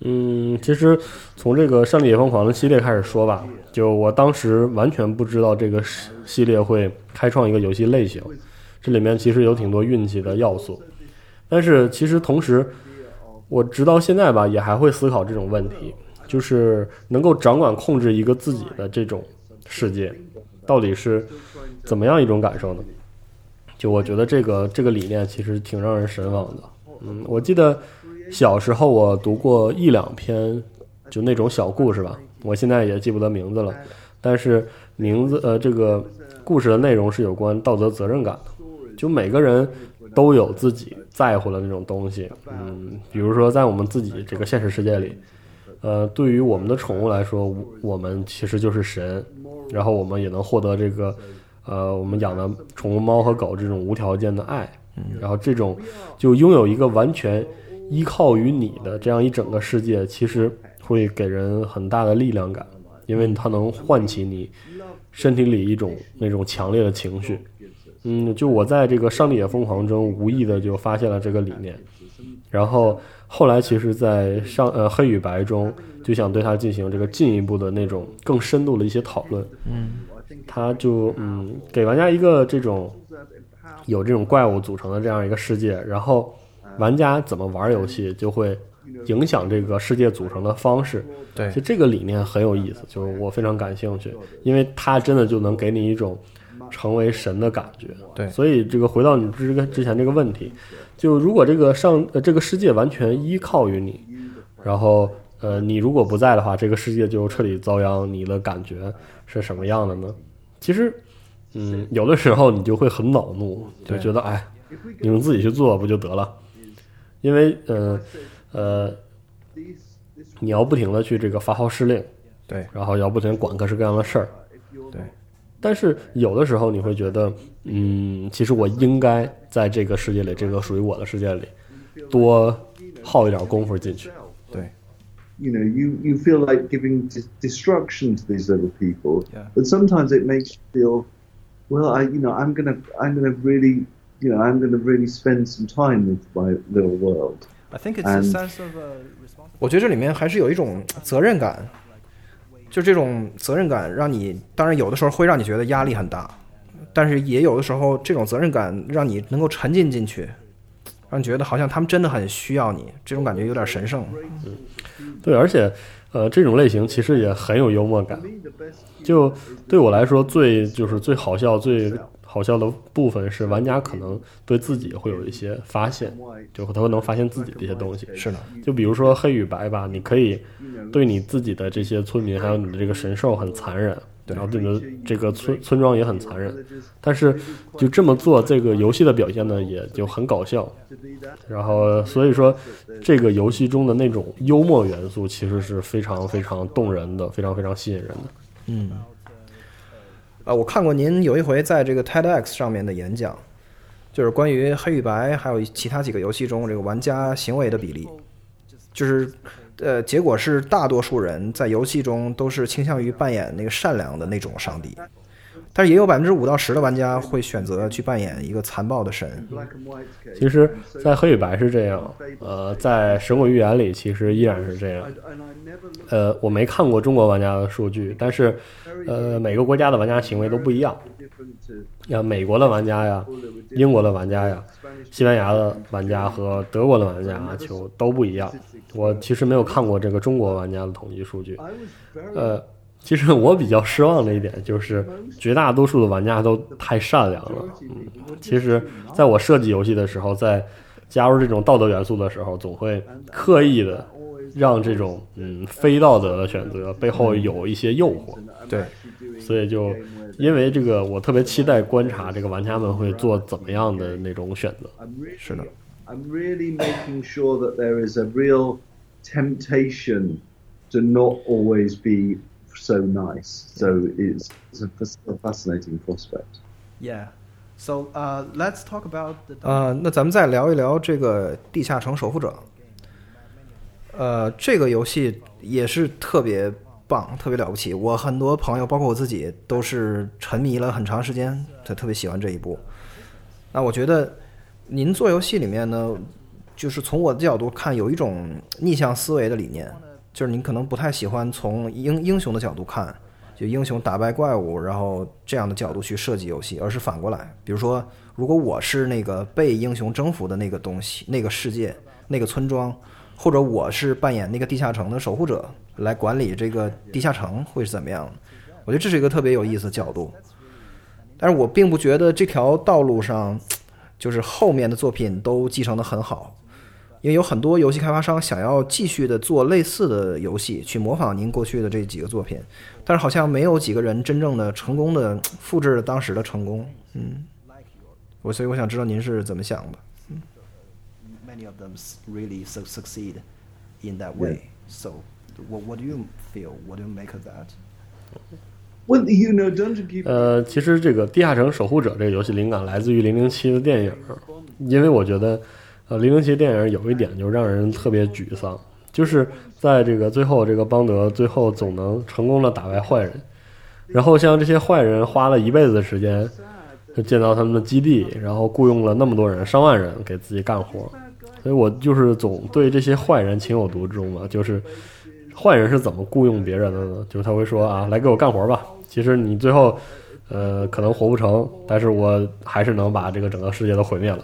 嗯，其实从这个《上帝也疯狂》的系列开始说吧，就我当时完全不知道这个系系列会开创一个游戏类型，这里面其实有挺多运气的要素。但是其实同时，我直到现在吧，也还会思考这种问题，就是能够掌管控制一个自己的这种世界，到底是怎么样一种感受呢？就我觉得这个这个理念其实挺让人神往的。嗯，我记得小时候我读过一两篇，就那种小故事吧，我现在也记不得名字了，但是名字呃这个故事的内容是有关道德责任感的，就每个人都有自己在乎的那种东西，嗯，比如说在我们自己这个现实世界里，呃，对于我们的宠物来说，我们其实就是神，然后我们也能获得这个。呃，我们养的宠物猫和狗这种无条件的爱，然后这种就拥有一个完全依靠于你的这样一整个世界，其实会给人很大的力量感，因为它能唤起你身体里一种那种强烈的情绪。嗯，就我在这个《上帝也疯狂》中无意的就发现了这个理念，然后后来其实，在上呃黑与白中就想对它进行这个进一步的那种更深度的一些讨论。嗯。他就嗯，给玩家一个这种有这种怪物组成的这样一个世界，然后玩家怎么玩游戏就会影响这个世界组成的方式。对，就这个理念很有意思，就是我非常感兴趣，因为它真的就能给你一种成为神的感觉。对，所以这个回到你之跟之前这个问题，就如果这个上呃这个世界完全依靠于你，然后呃你如果不在的话，这个世界就彻底遭殃，你的感觉是什么样的呢？其实，嗯，有的时候你就会很恼怒，就觉得哎，你们自己去做不就得了？因为，呃，呃，你要不停的去这个发号施令，对，然后要不停管各式各样的事儿，对。但是有的时候你会觉得，嗯，其实我应该在这个世界里，这个属于我的世界里，多耗一点功夫进去。对。you know, you, you feel like giving de- destruction to these little people, Yeah. but sometimes it makes you feel, well, I, you know, I'm gonna, I'm gonna really, you know, I'm gonna really spend some time with my little world. I think it's a sense of uh, responsibility. 我觉得这里面还是有一种责任感，就这种责任感让你，当然有的时候会让你觉得压力很大，但是也有的时候这种责任感让你能够沉浸进去，让你觉得好像他们真的很需要你，这种感觉有点神圣。嗯对，而且，呃，这种类型其实也很有幽默感。就对我来说，最就是最好笑、最好笑的部分是玩家可能对自己会有一些发现，就他会能发现自己的一些东西。是的，就比如说黑与白吧，你可以对你自己的这些村民，还有你的这个神兽很残忍，然后对你的这个村村庄也很残忍，但是就这么做，这个游戏的表现呢，也就很搞笑。然后所以说，这个游戏中的那种幽默元素，其实是非常非常动人的，非常非常吸引人的。嗯，啊，我看过您有一回在这个 TEDx 上面的演讲，就是关于黑与白还有其他几个游戏中这个玩家行为的比例，就是呃，结果是大多数人在游戏中都是倾向于扮演那个善良的那种上帝，但是也有百分之五到十的玩家会选择去扮演一个残暴的神。其实，在黑与白是这样，呃，在神鬼寓言里其实依然是这样。呃，我没看过中国玩家的数据，但是，呃，每个国家的玩家行为都不一样。像美国的玩家呀，英国的玩家呀，西班牙的玩家和德国的玩家就都不一样。我其实没有看过这个中国玩家的统计数据。呃，其实我比较失望的一点就是，绝大多数的玩家都太善良了。嗯，其实在我设计游戏的时候，在加入这种道德元素的时候，总会刻意的。让这种嗯非道德的选择背后有一些诱惑，对，所以就因为这个，我特别期待观察这个玩家们会做怎么样的那种选择。是的。I'm really making sure that there is a real temptation to not always be so nice. So it's, it's a fascinating prospect. Yeah. So uh, let's talk about the. 呃，那咱们再聊一聊这个《地下城守护者》。呃，这个游戏也是特别棒，特别了不起。我很多朋友，包括我自己，都是沉迷了很长时间，才特别喜欢这一部。那我觉得，您做游戏里面呢，就是从我的角度看，有一种逆向思维的理念，就是你可能不太喜欢从英英雄的角度看，就英雄打败怪物，然后这样的角度去设计游戏，而是反过来。比如说，如果我是那个被英雄征服的那个东西，那个世界，那个村庄。或者我是扮演那个地下城的守护者，来管理这个地下城会是怎么样？我觉得这是一个特别有意思的角度。但是我并不觉得这条道路上，就是后面的作品都继承的很好，因为有很多游戏开发商想要继续的做类似的游戏，去模仿您过去的这几个作品，但是好像没有几个人真正的成功的复制了当时的成功。嗯，我所以我想知道您是怎么想的。many of them really su succeed in that way. So, what what do you feel? What do you make of that? Well, you know, Dungeon Keeper. 呃，其实这个《地下城守护者》这个游戏灵感来自于《零零七》的电影，因为我觉得，呃，《零零七》电影有一点就让人特别沮丧，就是在这个最后，这个邦德最后总能成功的打败坏人，然后像这些坏人花了一辈子的时间，就建造他们的基地，然后雇佣了那么多人，上万人给自己干活。所以我就是总对这些坏人情有独钟嘛，就是坏人是怎么雇佣别人的呢？就是他会说啊，来给我干活吧。其实你最后，呃，可能活不成，但是我还是能把这个整个世界都毁灭了。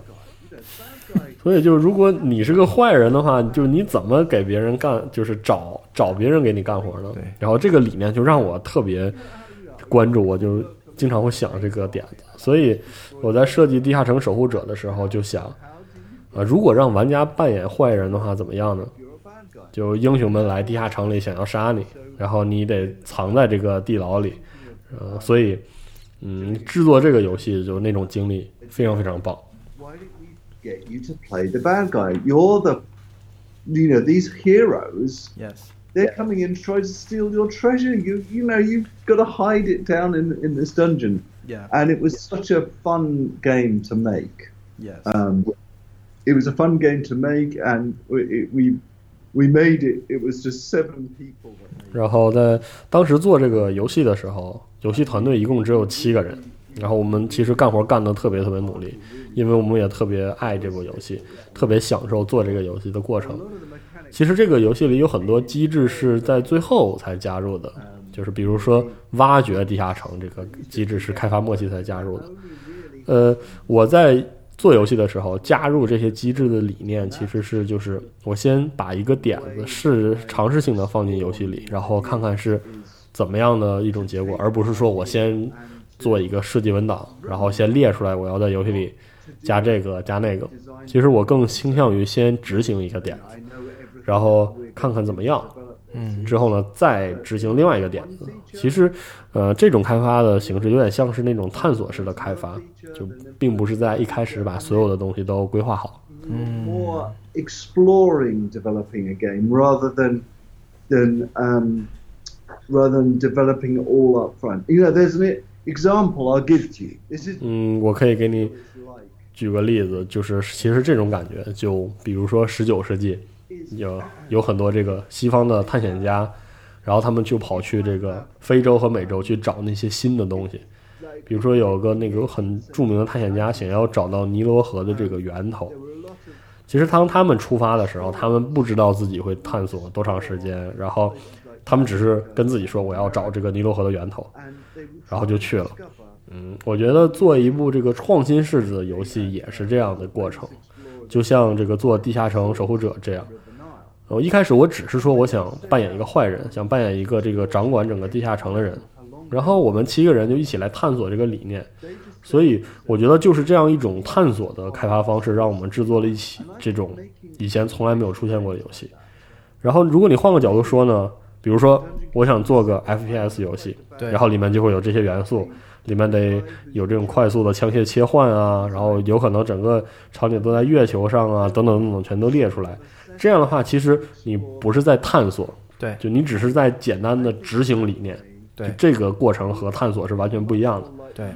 所以就是如果你是个坏人的话，就是你怎么给别人干，就是找找别人给你干活呢？对。然后这个理念就让我特别关注，我就经常会想这个点子。所以我在设计地下城守护者的时候就想。啊，如果让玩家扮演坏人的话，怎么样呢？就英雄们来地下城里想要杀你，然后你得藏在这个地牢里。呃，所以，嗯，制作这个游戏就那种经历非常非常棒。Get you to play the bad guy. You're the, you know, these heroes. Yes. They're coming in to try to steal your treasure. You, you know, you've got to hide it down in in this dungeon. Yeah. And it was such a fun game to make. Yes. Um, it was a fun game to make, and we we we made it. It was just seven people. 然后在当时做这个游戏的时候，游戏团队一共只有七个人。 然后我们其实干活干得特别特别努力，因为我们也特别爱这部游戏，特别享受做这个游戏的过程。其实这个游戏里有很多机制是在最后才加入的，就是比如说挖掘地下城这个机制是开发末期才加入的。呃，我在。做游戏的时候，加入这些机制的理念其实是就是我先把一个点子试尝试性的放进游戏里，然后看看是怎么样的一种结果，而不是说我先做一个设计文档，然后先列出来我要在游戏里加这个加那个。其实我更倾向于先执行一个点子，然后看看怎么样。嗯，之后呢，再执行另外一个点子。其实，呃，这种开发的形式有点像是那种探索式的开发，就并不是在一开始把所有的东西都规划好。嗯。More exploring developing a game rather than than um rather than developing all up front. You know, there's an example I'll give to you. This is 嗯，我可以给你举个例子，就是其实这种感觉，就比如说十九世纪，有有很多这个西方的探险家，然后他们就跑去这个非洲和美洲去找那些新的东西，比如说有个那个很著名的探险家想要找到尼罗河的这个源头。其实当他们出发的时候，他们不知道自己会探索多长时间，然后他们只是跟自己说我要找这个尼罗河的源头，然后就去了。嗯，我觉得做一部这个创新式子的游戏也是这样的过程，就像这个做《地下城守护者》这样。我一开始我只是说我想扮演一个坏人，想扮演一个这个掌管整个地下城的人，然后我们七个人就一起来探索这个理念。所以我觉得就是这样一种探索的开发方式，让我们制作了一起这种以前从来没有出现过的游戏。然后如果你换个角度说呢，比如说我想做个 FPS 游戏，对然后里面就会有这些元素，里面得有这种快速的枪械切换啊，然后有可能整个场景都在月球上啊，等等等等，全都列出来。这样的话，其实你不是在探索，对就你只是在简单的执行理念，对这个过程和探索是完全不一样的。对，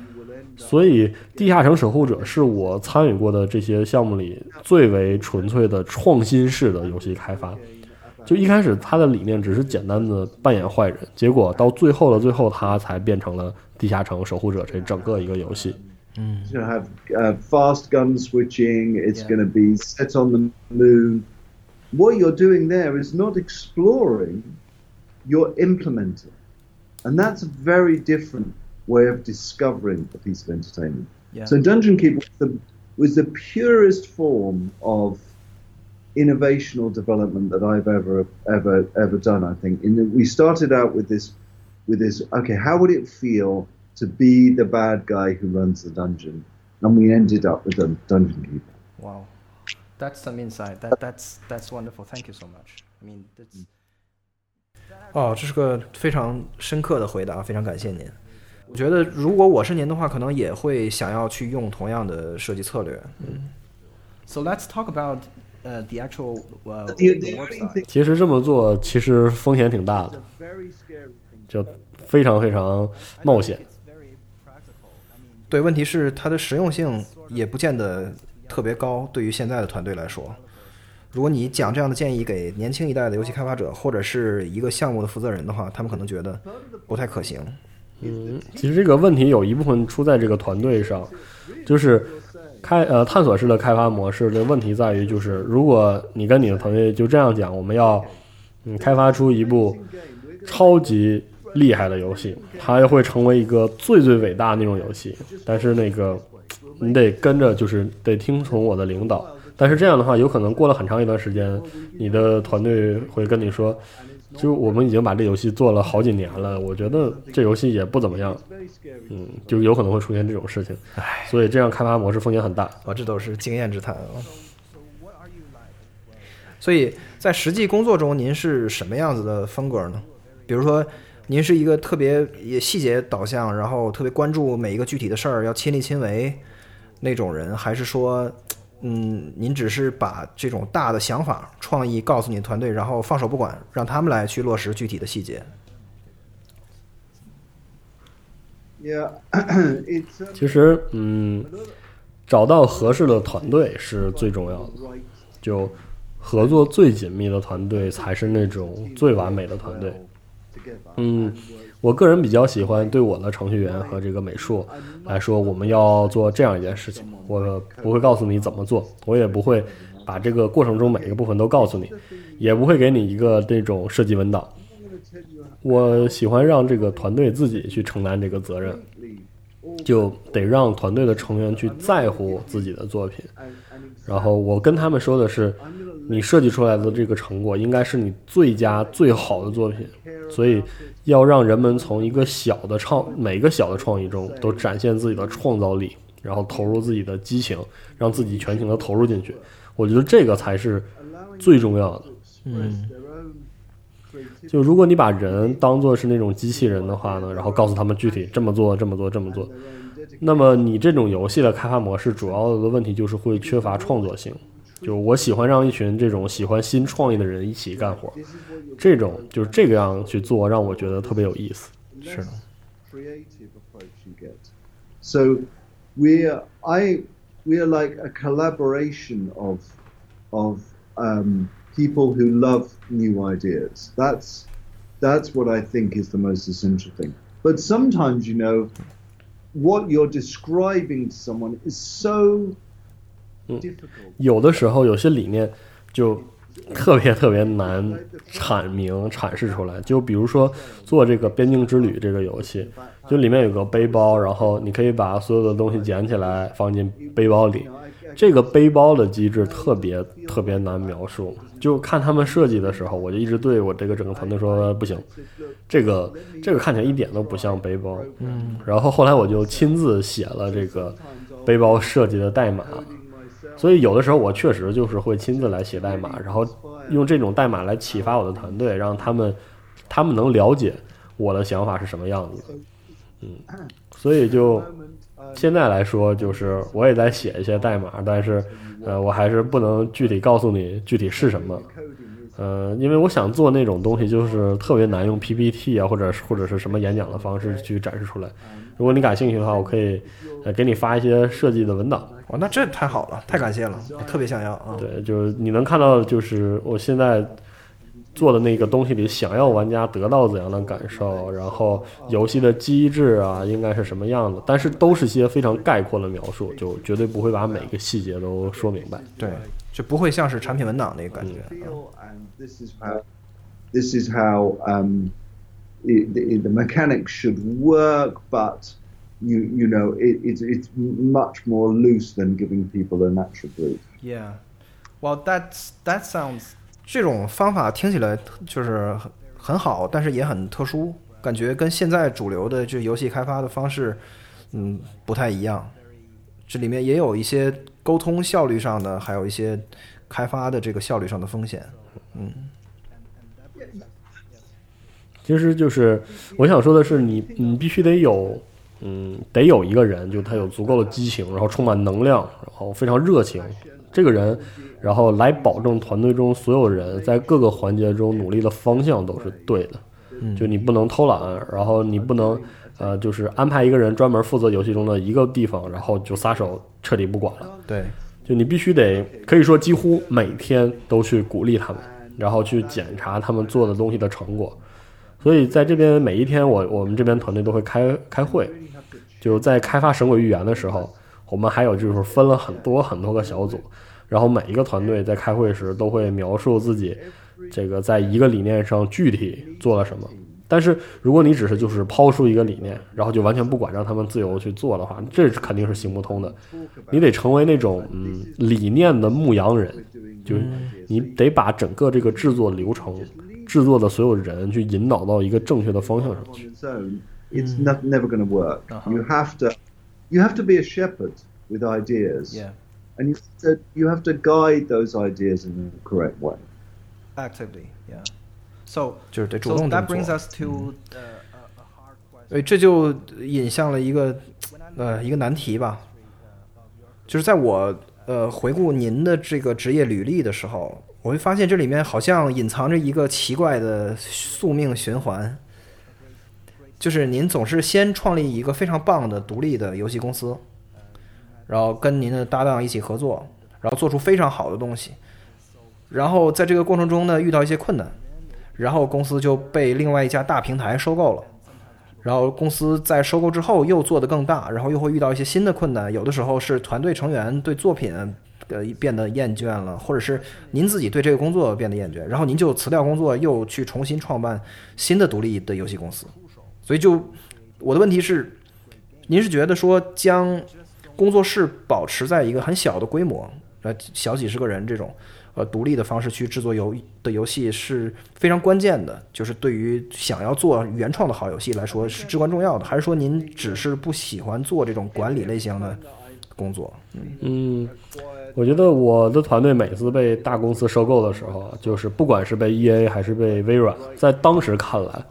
所以《地下城守护者》是我参与过的这些项目里最为纯粹的创新式的游戏开发。就一开始它的理念只是简单的扮演坏人，结果到最后的最后，它才变成了《地下城守护者》这整个一个游戏。 It's going to have uh, fast gun switching. It's going to be set on the moon. What you're doing there is not exploring, you're implementing. And that's a very different way of discovering a piece of entertainment. Yeah. So Dungeon Keep was the, was the purest form of innovational development that I've ever ever ever done. I think in the, we started out with this with this. Okay, how would it feel to be the bad guy who runs the dungeon? And we ended up with a dungeon keeper. Wow, that's some insight. That that's that's wonderful. Thank you so much. I mean, that's 哦，这是个非常深刻的回答，非常感谢您。我觉得如果我是您的话，可能也会想要去用同样的设计策略。嗯 so. Let's talk about uh, the actual uh, 其实这么做其实风险挺大的.就非常非常冒险。对，问题是它的实用性也不见得特别高，对于现在的团队来说。如果你讲这样的建议给年轻一代的游戏开发者或者是一个项目的负责人的话，他们可能觉得不太可行。嗯，其实这个问题有一部分出在这个团队上，就是开呃探索式的开发模式的问题在于，就是如果你跟你的团队就这样讲，我们要嗯开发出一部超级厉害的游戏，它又会成为一个最最伟大的那种游戏，但是那个你得跟着，就是得听从我的领导。但是这样的话，有可能过了很长一段时间，你的团队会跟你说，就我们已经把这游戏做了好几年了，我觉得这游戏也不怎么样，嗯，就有可能会出现这种事情。所以这样开发模式风险很大。我这都是经验之谈啊。所以在实际工作中，您是什么样子的风格呢？比如说，您是一个特别也细节导向，然后特别关注每一个具体的事儿，要亲力亲为那种人，还是说，嗯，您只是把这种大的想法、创意告诉你的团队，然后放手不管，让他们来去落实具体的细节 uh, 其实，嗯，找到合适的团队是最重要的，就合作最紧密的团队才是那种最完美的团队。嗯，我个人比较喜欢对我的程序员和这个美术来说，我们要做这样一件事情。我不会告诉你怎么做，我也不会把这个过程中每一个部分都告诉你，也不会给你一个这种设计文档。我喜欢让这个团队自己去承担这个责任，就得让团队的成员去在乎自己的作品。然后我跟他们说的是，你设计出来的这个成果应该是你最佳最好的作品，所以要让人们从一个小的创每个小的创意中都展现自己的创造力，然后投入自己的激情，让自己全情的投入进去。我觉得这个才是最重要的。嗯，就如果你把人当做是那种机器人的话呢，然后告诉他们具体这么做、这么做、这么做，那么你这种游戏的开发模式主要的问题就是会缺乏创作性。就我喜欢让一群这种喜欢新创意的人一起干活，这种就是这个样去做，让我觉得特别有意思。是的。 creative approach you get. market. So we're I we're like a collaboration of of um, people who love new ideas. That's that's what I think is the most essential thing. But sometimes, you know, what you're describing to someone is so 嗯，有的时候有些理念就特别特别难阐明阐释出来。就比如说做这个《边境之旅》这个游戏，就里面有个背包，然后你可以把所有的东西捡起来放进背包里。这个背包的机制特别特别难描述。就看他们设计的时候，我就一直对我这个整个团队说不行，这个这个看起来一点都不像背包。嗯，然后后来我就亲自写了这个背包设计的代码。所以有的时候我确实就是会亲自来写代码，然后用这种代码来启发我的团队，让他们他们能了解我的想法是什么样子。嗯，所以就现在来说，就是我也在写一些代码，但是呃，我还是不能具体告诉你具体是什么。呃，因为我想做那种东西，就是特别难用 PPT 啊，或者或者是什么演讲的方式去展示出来。如果你感兴趣的话，我可以呃给你发一些设计的文档。哇，那这太好了，太感谢了，特别想要啊。对，就是你能看到，就是我现在做的那个东西里，想要玩家得到怎样的感受，然后游戏的机制啊，应该是什么样的，但是都是些非常概括的描述，就绝对不会把每个细节都说明白。对，就不会像是产品文档那个感觉。And this is how this is how um, it, the, the mechanics should work, but you you know it, it's it's much more loose than giving people an attribute. Yeah, well, that's that sounds. 这种方法听起来就是很很好，但是也很特殊，感觉跟现在主流的这游戏开发的方式，嗯，不太一样。这里面也有一些沟通效率上的，还有一些开发的这个效率上的风险。嗯， 其实就是我想说的是，你你必须得有，嗯，得有一个人，就他有足够的激情，然后充满能量，然后非常热情，这个人，然后来保证团队中所有人在各个环节中努力的方向都是对的。就你不能偷懒，然后你不能，呃，就是安排一个人专门负责游戏中的一个地方，然后就撒手彻底不管了。对，就你必须得，可以说几乎每天都去鼓励他们，然后去检查他们做的东西的成果。所以在这边每一天，我我们这边团队都会开开会，就在开发《神鬼寓言》的时候，我们还有就是分了很多很多个小组，然后每一个团队在开会时都会描述自己这个在一个理念上具体做了什么。但是如果你只是就是抛出一个理念，然后就完全不管让他们自由去做的话，这肯定是行不通的。你得成为那种嗯理念的牧羊人，就是你得把整个这个制作流程。制作的所有人去引导到一个正确的方向上去。It's not, never going to work. You have to, you have to be a shepherd with ideas, Yeah. and you have to, you have to guide those ideas in the correct way. Actively, yeah. So 就是得主动这么 that brings。us to the, a hard question. 所以这就引向了一个呃一个难题吧，就是在我呃回顾您的这个职业履历的时候，我会发现这里面好像隐藏着一个奇怪的宿命循环，就是您总是先创立一个非常棒的独立的游戏公司，然后跟您的搭档一起合作，然后做出非常好的东西，然后在这个过程中呢遇到一些困难，然后公司就被另外一家大平台收购了。然后公司在收购之后又做得更大，然后又会遇到一些新的困难，有的时候是团队成员对作品呃变得厌倦了，或者是您自己对这个工作变得厌倦，然后您就辞掉工作，又去重新创办新的独立的游戏公司。所以就我的问题是，您是觉得说将工作室保持在一个很小的规模，呃小几十个人这种呃独立的方式去制作游的游戏是 非常关键的，就是对于想要做原创的好游戏来说是至关重要的，还是说您只是不喜欢做这种管理类型的工作？嗯，我觉得我的团队每次被大公司收购的时候，就是不管是被 E A 还是被微软，在当时看来，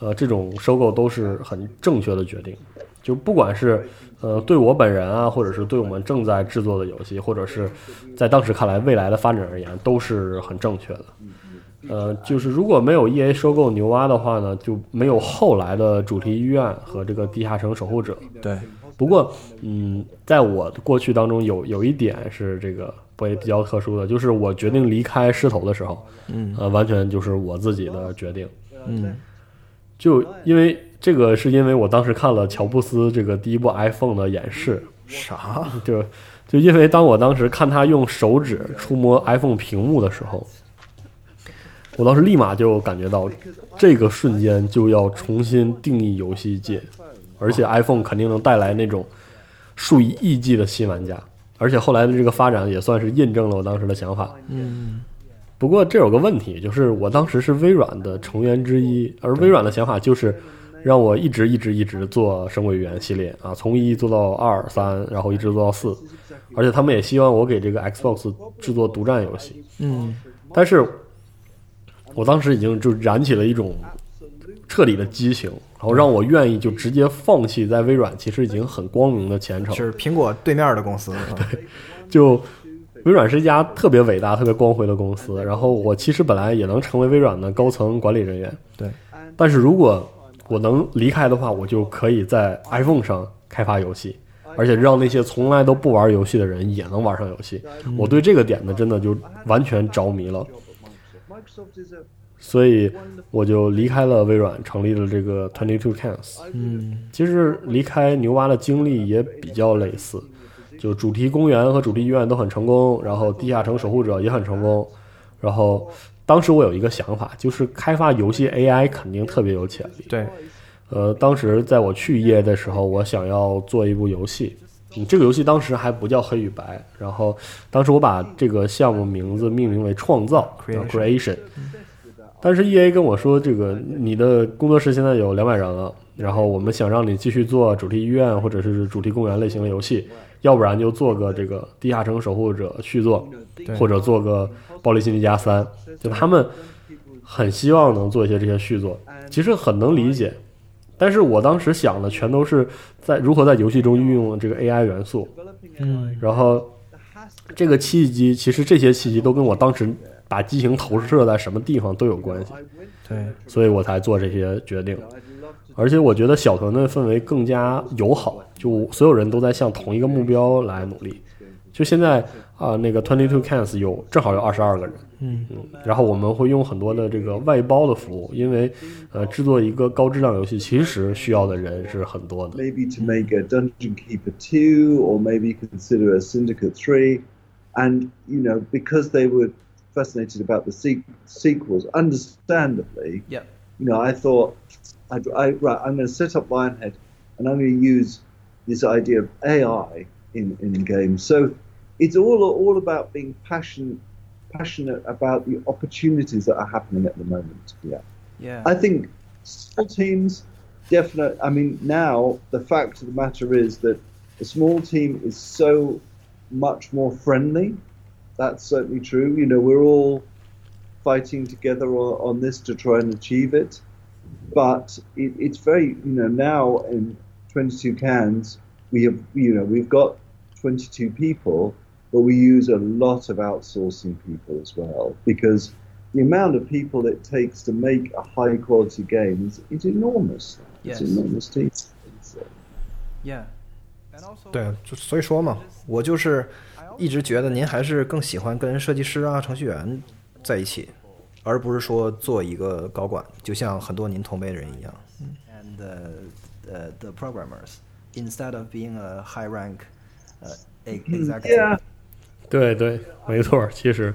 呃，这种收购都是很正确的决定。就不管是呃对我本人啊，或者是对我们正在制作的游戏，或者是在当时看来未来的发展而言，都是很正确的。呃，就是如果没有 E A 收购牛蛙的话呢，就没有后来的主题医院和这个地下城守护者。对，不过，嗯，在我的过去当中有有一点是这个不比较特殊的，就是我决定离开狮头的时候，嗯呃，完全就是我自己的决定。嗯，就因为这个，是因为我当时看了乔布斯这个第一部 iPhone 的演示，啥？就就因为当我当时看他用手指触摸 iPhone 屏幕的时候，我当时立马就感觉到，这个瞬间就要重新定义游戏界，而且 iPhone 肯定能带来那种数以亿计的新玩家，而且后来的这个发展也算是印证了我当时的想法。嗯。不过这有个问题，就是我当时是微软的成员之一，而微软的想法就是让我一直一直一直做《神鬼原》系列啊，从一做到二三，然后一直做到四，而且他们也希望我给这个 Xbox 制作独占游戏。嗯。但是我当时已经就燃起了一种彻底的畸形，然后让我愿意就直接放弃在微软其实已经很光明的前程，是苹果对面的公司。对，就微软是一家特别伟大、特别光辉的公司。然后我其实本来也能成为微软的高层管理人员，对。但是如果我能离开的话，我就可以在 iPhone 上开发游戏，而且让那些从来都不玩游戏的人也能玩上游戏。嗯我对这个点呢，真的就完全着迷了。所以我就离开了微软，成立了这个 Twenty Two Cans。嗯，其实离开牛蛙的经历也比较类似，就主题公园和主题医院都很成功，然后地下城守护者也很成功。然后当时我有一个想法，就是开发游戏 AI 肯定特别有潜力。对，呃，当时在我去业的时候，我想要做一部游戏。嗯，这个游戏当时还不叫黑与白，然后当时我把这个项目名字命名为创造 Creation。但是 E A 跟我说，这个你的工作室现在有两百人了，然后我们想让你继续做主题医院或者是主题公园类型的游戏，要不然就做个这个地下城守护者续作，或者做个暴力辛迪加三，就他们很希望能做一些这些续作，其实很能理解。但是我当时想的全都是在如何在游戏中运用这个 AI 元素，嗯，然后这个契机，其实这些契机都跟我当时把激情投射在什么地方都有关系，对，所以我才做这些决定。而且我觉得小团队氛围更加友好，就所有人都在向同一个目标来努力。就现在啊、那个 Twenty Two Cans 有正好有二十二个人，嗯嗯，然后我们会用很多的这个外包的服务，因为呃制作一个高质量游戏其实需要的人是很多的。maybe to make a Dungeon Keeper two, or maybe consider a Syndicate three, And, you know, because they were fascinated about the se- sequels, understandably, Yeah. you know, I thought, I'd, I, right, I'm going to set up Lionhead and I'm going to use this idea of AI in, in games. So it's all, all about being passionate, passionate about the opportunities that are happening at the moment. Yeah. Yeah. I think small teams definitely. I mean, now the fact of the matter is that a small team is so much more friendly That's certainly true. You know, we're all fighting together on, on this to try and achieve it. But it, it's very, you know, now in 22 cans, we have, you know, we've got 22 people, but we use a lot of outsourcing people as well because the amount of people it takes to make a high quality game is, is enormous. It's Yes. enormous. It's, it's, uh, Yeah. And also 对，就所以说嘛，我就是 一直觉得您还是更喜欢跟设计师啊、程序员在一起，而不是说做一个高管，就像很多您同辈人一样。and uh, uh, the programmers instead of being a high rank uh, e- executive. yeah. 对对，没错。其实，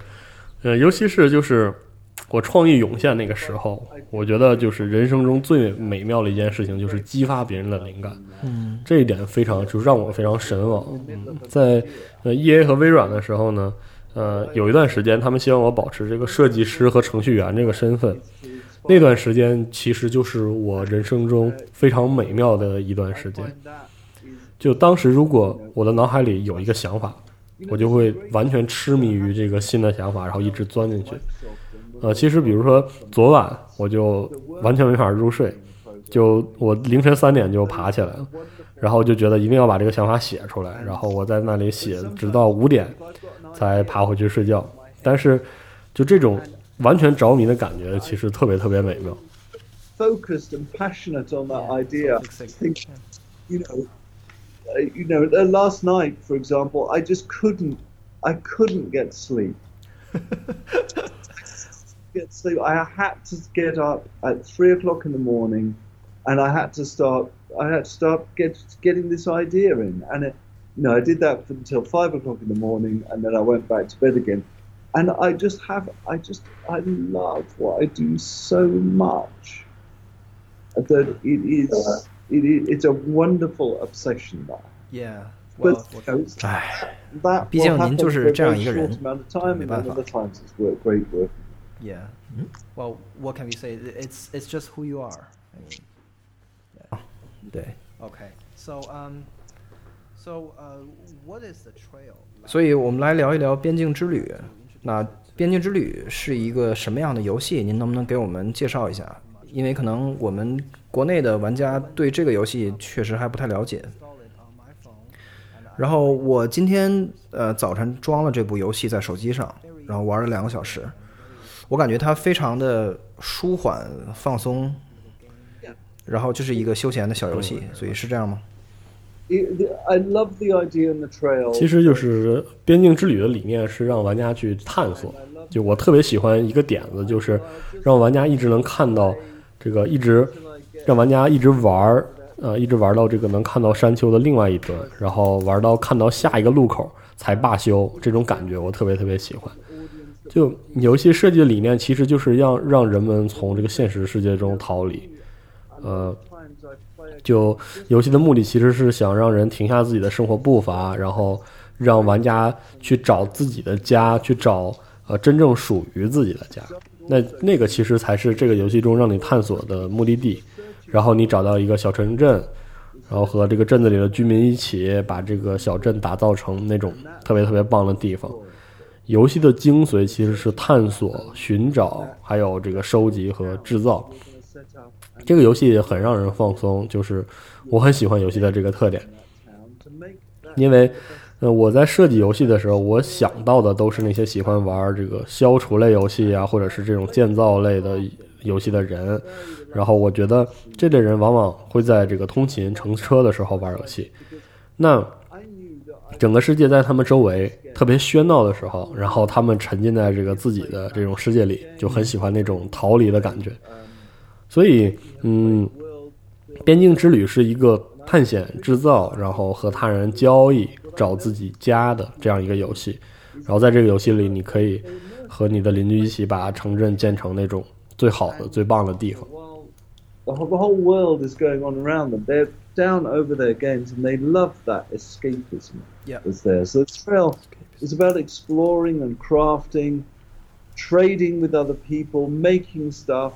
呃，尤其是就是我创意涌现那个时候，我觉得就是人生中最美妙的一件事情，就是激发别人的灵感。嗯，这一点非常，就让我非常神往。嗯，在呃 E A 和微软的时候呢，呃，有一段时间他们希望我保持这个设计师和程序员这个身份。那段时间其实就是我人生中非常美妙的一段时间。就当时，如果我的脑海里有一个想法，我就会完全痴迷于这个新的想法，然后一直钻进去。呃，其实比如说昨晚我就完全没法入睡，就我凌晨三点就爬起来了，然后就觉得一定要把这个想法写出来，然后我在那里写，直到五点才爬回去睡觉。但是就这种完全着迷的感觉，其实特别特别美妙。focused and passionate on that idea. Think, you know, uh, you know, uh, last night, for example, I just couldn't, I couldn't get sleep. get sleep. I had to get up at three o'clock in the morning, and I had to start. I had to start get, getting this idea in, and it, you know, I did that until five o'clock in the morning, and then I went back to bed again. And I just have, I just, I love what I do so much that it is, it is it's a wonderful obsession now. Yeah. But Well, you know,唉， that 毕 will 竟您 happen 就 for 是 a 这样 very 一个人 short amount of time, 没 and 办 then 法 Yeah. Well, what can we say? It's it's just who you are. I mean. Yeah. 对. Okay. So um, so uh, what is the trail? 所以我们来聊一聊边境之旅。那边境之旅是一个什么样的游戏？您能不能给我们介绍一下？因为可能我们国内的玩家对这个游戏确实还不太了解。然后我今天呃早晨装了这部游戏在手机上，然后玩了两个小时。我感觉它非常的舒缓放松，然后就是一个休闲的小游戏，所以是这样吗？It, the, I love the idea in the trail. 其实就是边境之旅的理念是让玩家去探索。就我特别喜欢一个点子，就是让玩家一直能看到这个，一直让玩家一直玩儿，呃，一直玩到这个能看到山丘的另外一端，然后玩到看到下一个路口才罢休，这种感觉我特别特别喜欢。就游戏设计的理念其实就是要让人们从这个现实世界中逃离，呃，就游戏的目的其实是想让人停下自己的生活步伐，然后让玩家去找自己的家，去找呃真正属于自己的家。那那个其实才是这个游戏中让你探索的目的地。然后你找到一个小城镇，然后和这个镇子里的居民一起把这个小镇打造成那种特别特别棒的地方。游戏的精髓其实是探索、寻找，还有这个收集和制造。这个游戏很让人放松，就是我很喜欢游戏的这个特点，因为，呃，我在设计游戏的时候，我想到的都是那些喜欢玩这个消除类游戏啊，或者是这种建造类的游戏的人，然后我觉得这类人往往会在这个通勤乘车的时候玩游戏，那整个世界在他们周围特别喧闹的时候，然后他们沉浸在这个自己的这种世界里，就很喜欢那种逃离的感觉。所以，嗯，边境之旅是一个探险、制造，然后和他人交易、找自己家的这样一个游戏。然后在这个游戏里，你可以和你的邻居一起把城镇建成那种最好的、最棒的地方。The whole, the whole world is going on around them. They're down over their games, and they love that escapism Yeah. that's there. So the trail is about exploring and crafting, trading with other people, making stuff,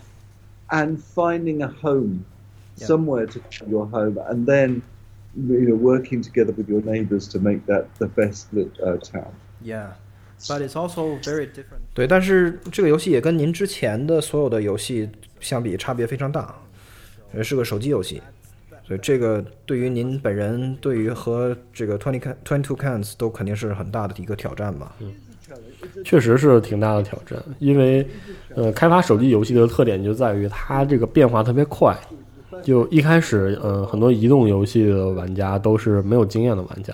and finding a home Yeah. somewhere to call your home, and then you know working together with your neighbors to make that the best lit uh, town. Yeah. But it's also very different. 对，但是这个游戏也跟您之前的所有的游戏相比，差别非常大， 也是个手机游戏，所以这个对于您本人，对于和这个 Twenty Twenty Two Cans 都肯定是很大的一个挑战吧。确实是挺大的挑战，因为，呃，开发手机游戏的特点就在于它这个变化特别快。就一开始，呃，很多移动游戏的玩家都是没有经验的玩家，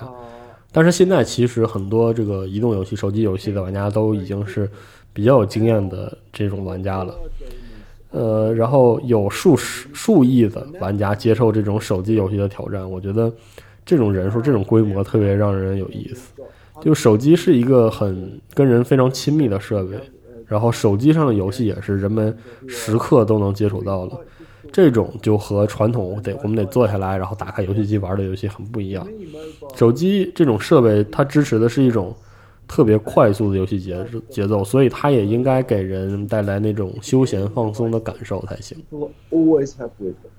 但是现在其实很多这个移动游戏、手机游戏的玩家都已经是比较有经验的这种玩家了。呃，然后有数十数亿的玩家接受这种手机游戏的挑战，我觉得这种人数、这种规模特别让人有意思。就手机是一个很跟人非常亲密的设备，然后手机上的游戏也是人们时刻都能接触到的。这种就和传统得我们得坐下来，然后打开游戏机玩的游戏很不一样。手机这种设备，它支持的是一种特别快速的游戏节节奏，所以它也应该给人带来那种休闲放松的感受才行。 people always have with them.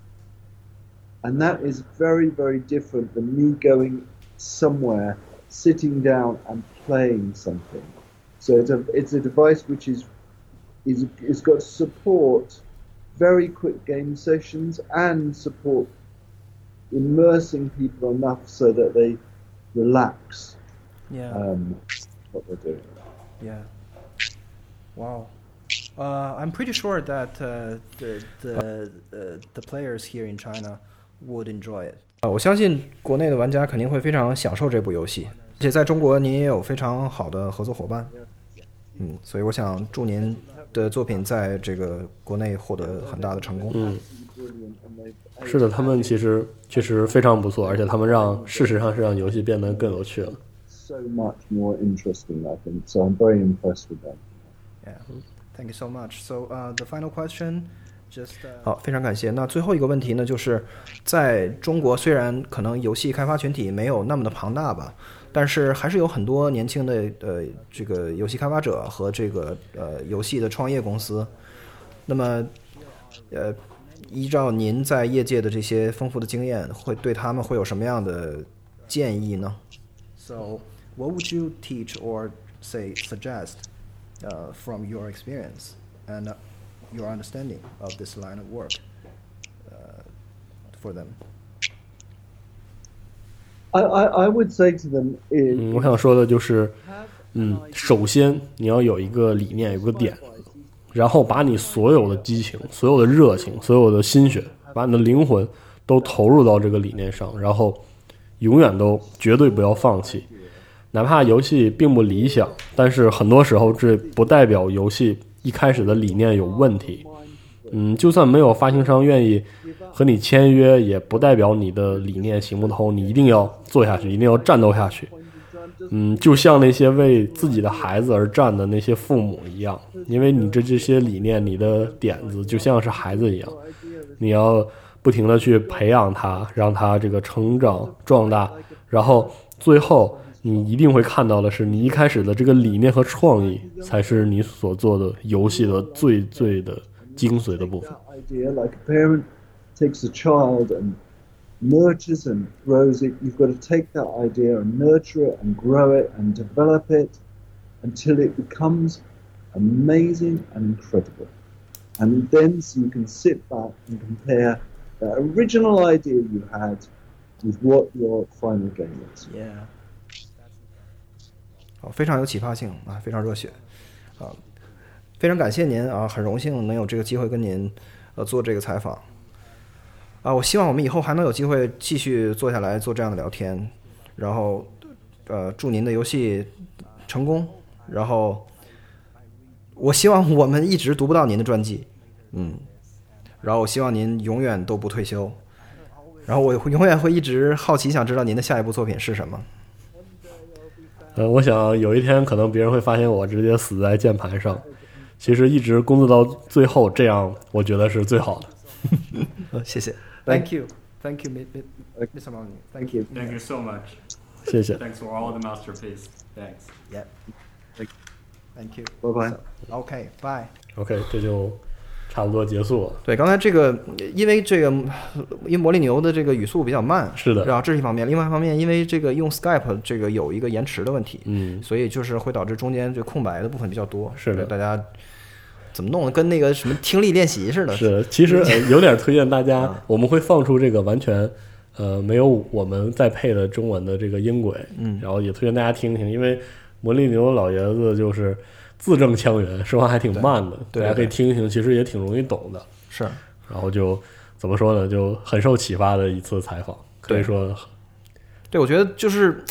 And that is very, very different than me going somewhere, sitting down and playing something. So it's a it's a device which is is it's got support very quick game sessions and support immersing people enough so that they relax Yeah. um, Yeah. Wow. Uh, I'm pretty sure that uh, the the uh, the players here in China would enjoy it. 啊，我相信国内的玩家肯定会非常享受这部游戏，而且在中国您也有非常好的合作伙伴，嗯，所以我想祝您的作品在这个国内获得很大的成功。嗯，是的，他们其实确实非常不错，而且他们让事实上是让游戏变得更有趣了。very much more interesting，I think so。I'm very impressed with that，yeah。thank you so much。so，the final question，just 好，非常感谢。那最后一个问题呢，就是在中国，虽然可能游戏开发群体没有那么的庞大吧，但是还是有很多年轻的呃这个游戏开发者和这个呃游戏的创业公司。那么呃，依照您在业界的这些丰富的经验，会对他们会有什么样的建议呢？so。What would you teach or say suggest uh, from your experience and uh, your understanding of this line of work uh, for them? I, I, I would say to them, 嗯，我想说的就是，嗯，首先你要有一个理念，有个点，然后把你所有的激情、所有的热情、所有的心血，把你的灵魂都投入到这个理念上，然后永远都绝对不要放弃。哪怕游戏并不理想，但是很多时候这不代表游戏一开始的理念有问题。嗯，就算没有发行商愿意和你签约，也不代表你的理念行不通。你一定要做下去，一定要战斗下去。嗯，就像那些为自己的孩子而战的那些父母一样，因为你这这些理念、你的点子就像是孩子一样，你要不停的去培养他，让他这个成长壮大，然后最后你一定会看到的是，你一开始的这个理念和创意才是你所做的游戏的最最的精髓的部分。 idea like a parent takes a child and nurtures and grows it. You've got to take that idea and nurture it and grow it and develop it until it becomes amazing and incredible. And then so you can sit back and compare the original idea you had with what your final game is. Yeah. 非常有启发性啊，非常热血啊，非常感谢您啊，很荣幸能有这个机会跟您呃做这个采访啊，我希望我们以后还能有机会继续坐下来做这样的聊天，然后呃祝您的游戏成功，然后我希望我们一直读不到您的传记，嗯，然后我希望您永远都不退休，然后我会永远会一直好奇想知道您的下一部作品是什么。呃，我想有一天可能别人会发现我直接死在键盘上，其实一直工作到最后，这样我觉得是最好的。呃谢谢。Thank you. Thank you, Mr. Molyneux. Thank you. Thank you so much. 谢谢。Thanks for all the masterpiece. Thanks. Yeah. Thank you. Bye bye. So, okay, bye. OK，这就差不多结束了。对，刚才这个，因为这个，因为魔力牛的这个语速比较慢，是的然后这是一方面，另外一方面，因为这个用 Skype 这个有一个延迟的问题，嗯，所以就是会导致中间这空白的部分比较多。是的大家怎么弄的，跟那个什么听力练习似的。是的，其实、呃、有点推荐大家，我们会放出这个完全呃没有我们再配的中文的这个音轨，嗯然后也推荐大家听听，因为魔力牛老爷子就是字正腔圆，说话还挺慢的，大家可以听一听，其实也挺容易懂的。是，然后就怎么说呢，就很受启发的一次采访，可以说对，我觉得就是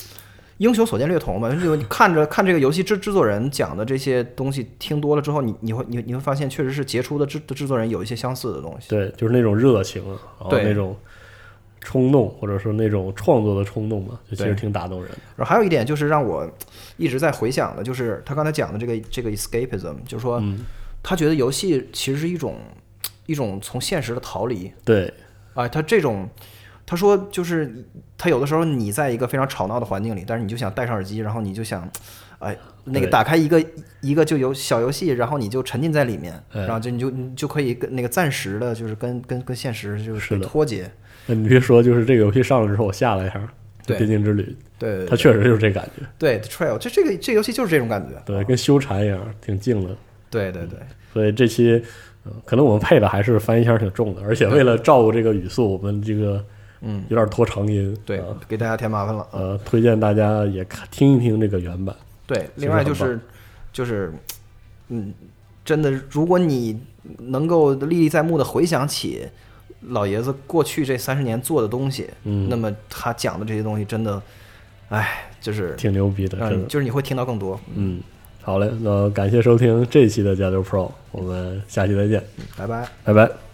英雄所见略同吧。就你看着看这个游戏制制作人讲的这些东西，听多了之后，你你会你你会发现，确实是杰出的制的制作人有一些相似的东西。对，就是那种热情，然后对那种冲动，或者说那种创作的冲动嘛，就其实挺打动人的。然后还有一点就是让我一直在回想的，就是他刚才讲的这个这个 escapism，就是说嗯他觉得游戏其实是一种一种从现实的逃离。对，啊，他这种他说就是他有的时候你在一个非常吵闹的环境里，但是你就想戴上耳机，然后你就想，哎，那个打开一个一个就游小游戏，然后你就沉浸在里面，哎然后就你就你就可以跟那个暂时的，就是跟跟跟现实就是脱节。那你别说，就是这个游戏上了之后，我下了一下《对边境之旅》，对它确实就是这感觉，对 Trail，这这个这个游戏就是这种感觉。对，跟修禅一样，挺静的。对对对，所以这期，呃可能我们配的还是翻译腔挺重的，而且为了照顾这个语速，我们这个嗯有点拖长音，对啊，给大家添麻烦了。呃，推荐大家也看听一听这个原版。对，另外就是就是，嗯，真的，如果你能够历历在目的回想起老爷子过去这三十年做的东西，嗯那么他讲的这些东西真的，哎，就是挺牛逼的，真的就是你会听到更多。嗯，好嘞，那感谢收听这一期的加州 Pro，我们下期再见，拜拜。拜拜。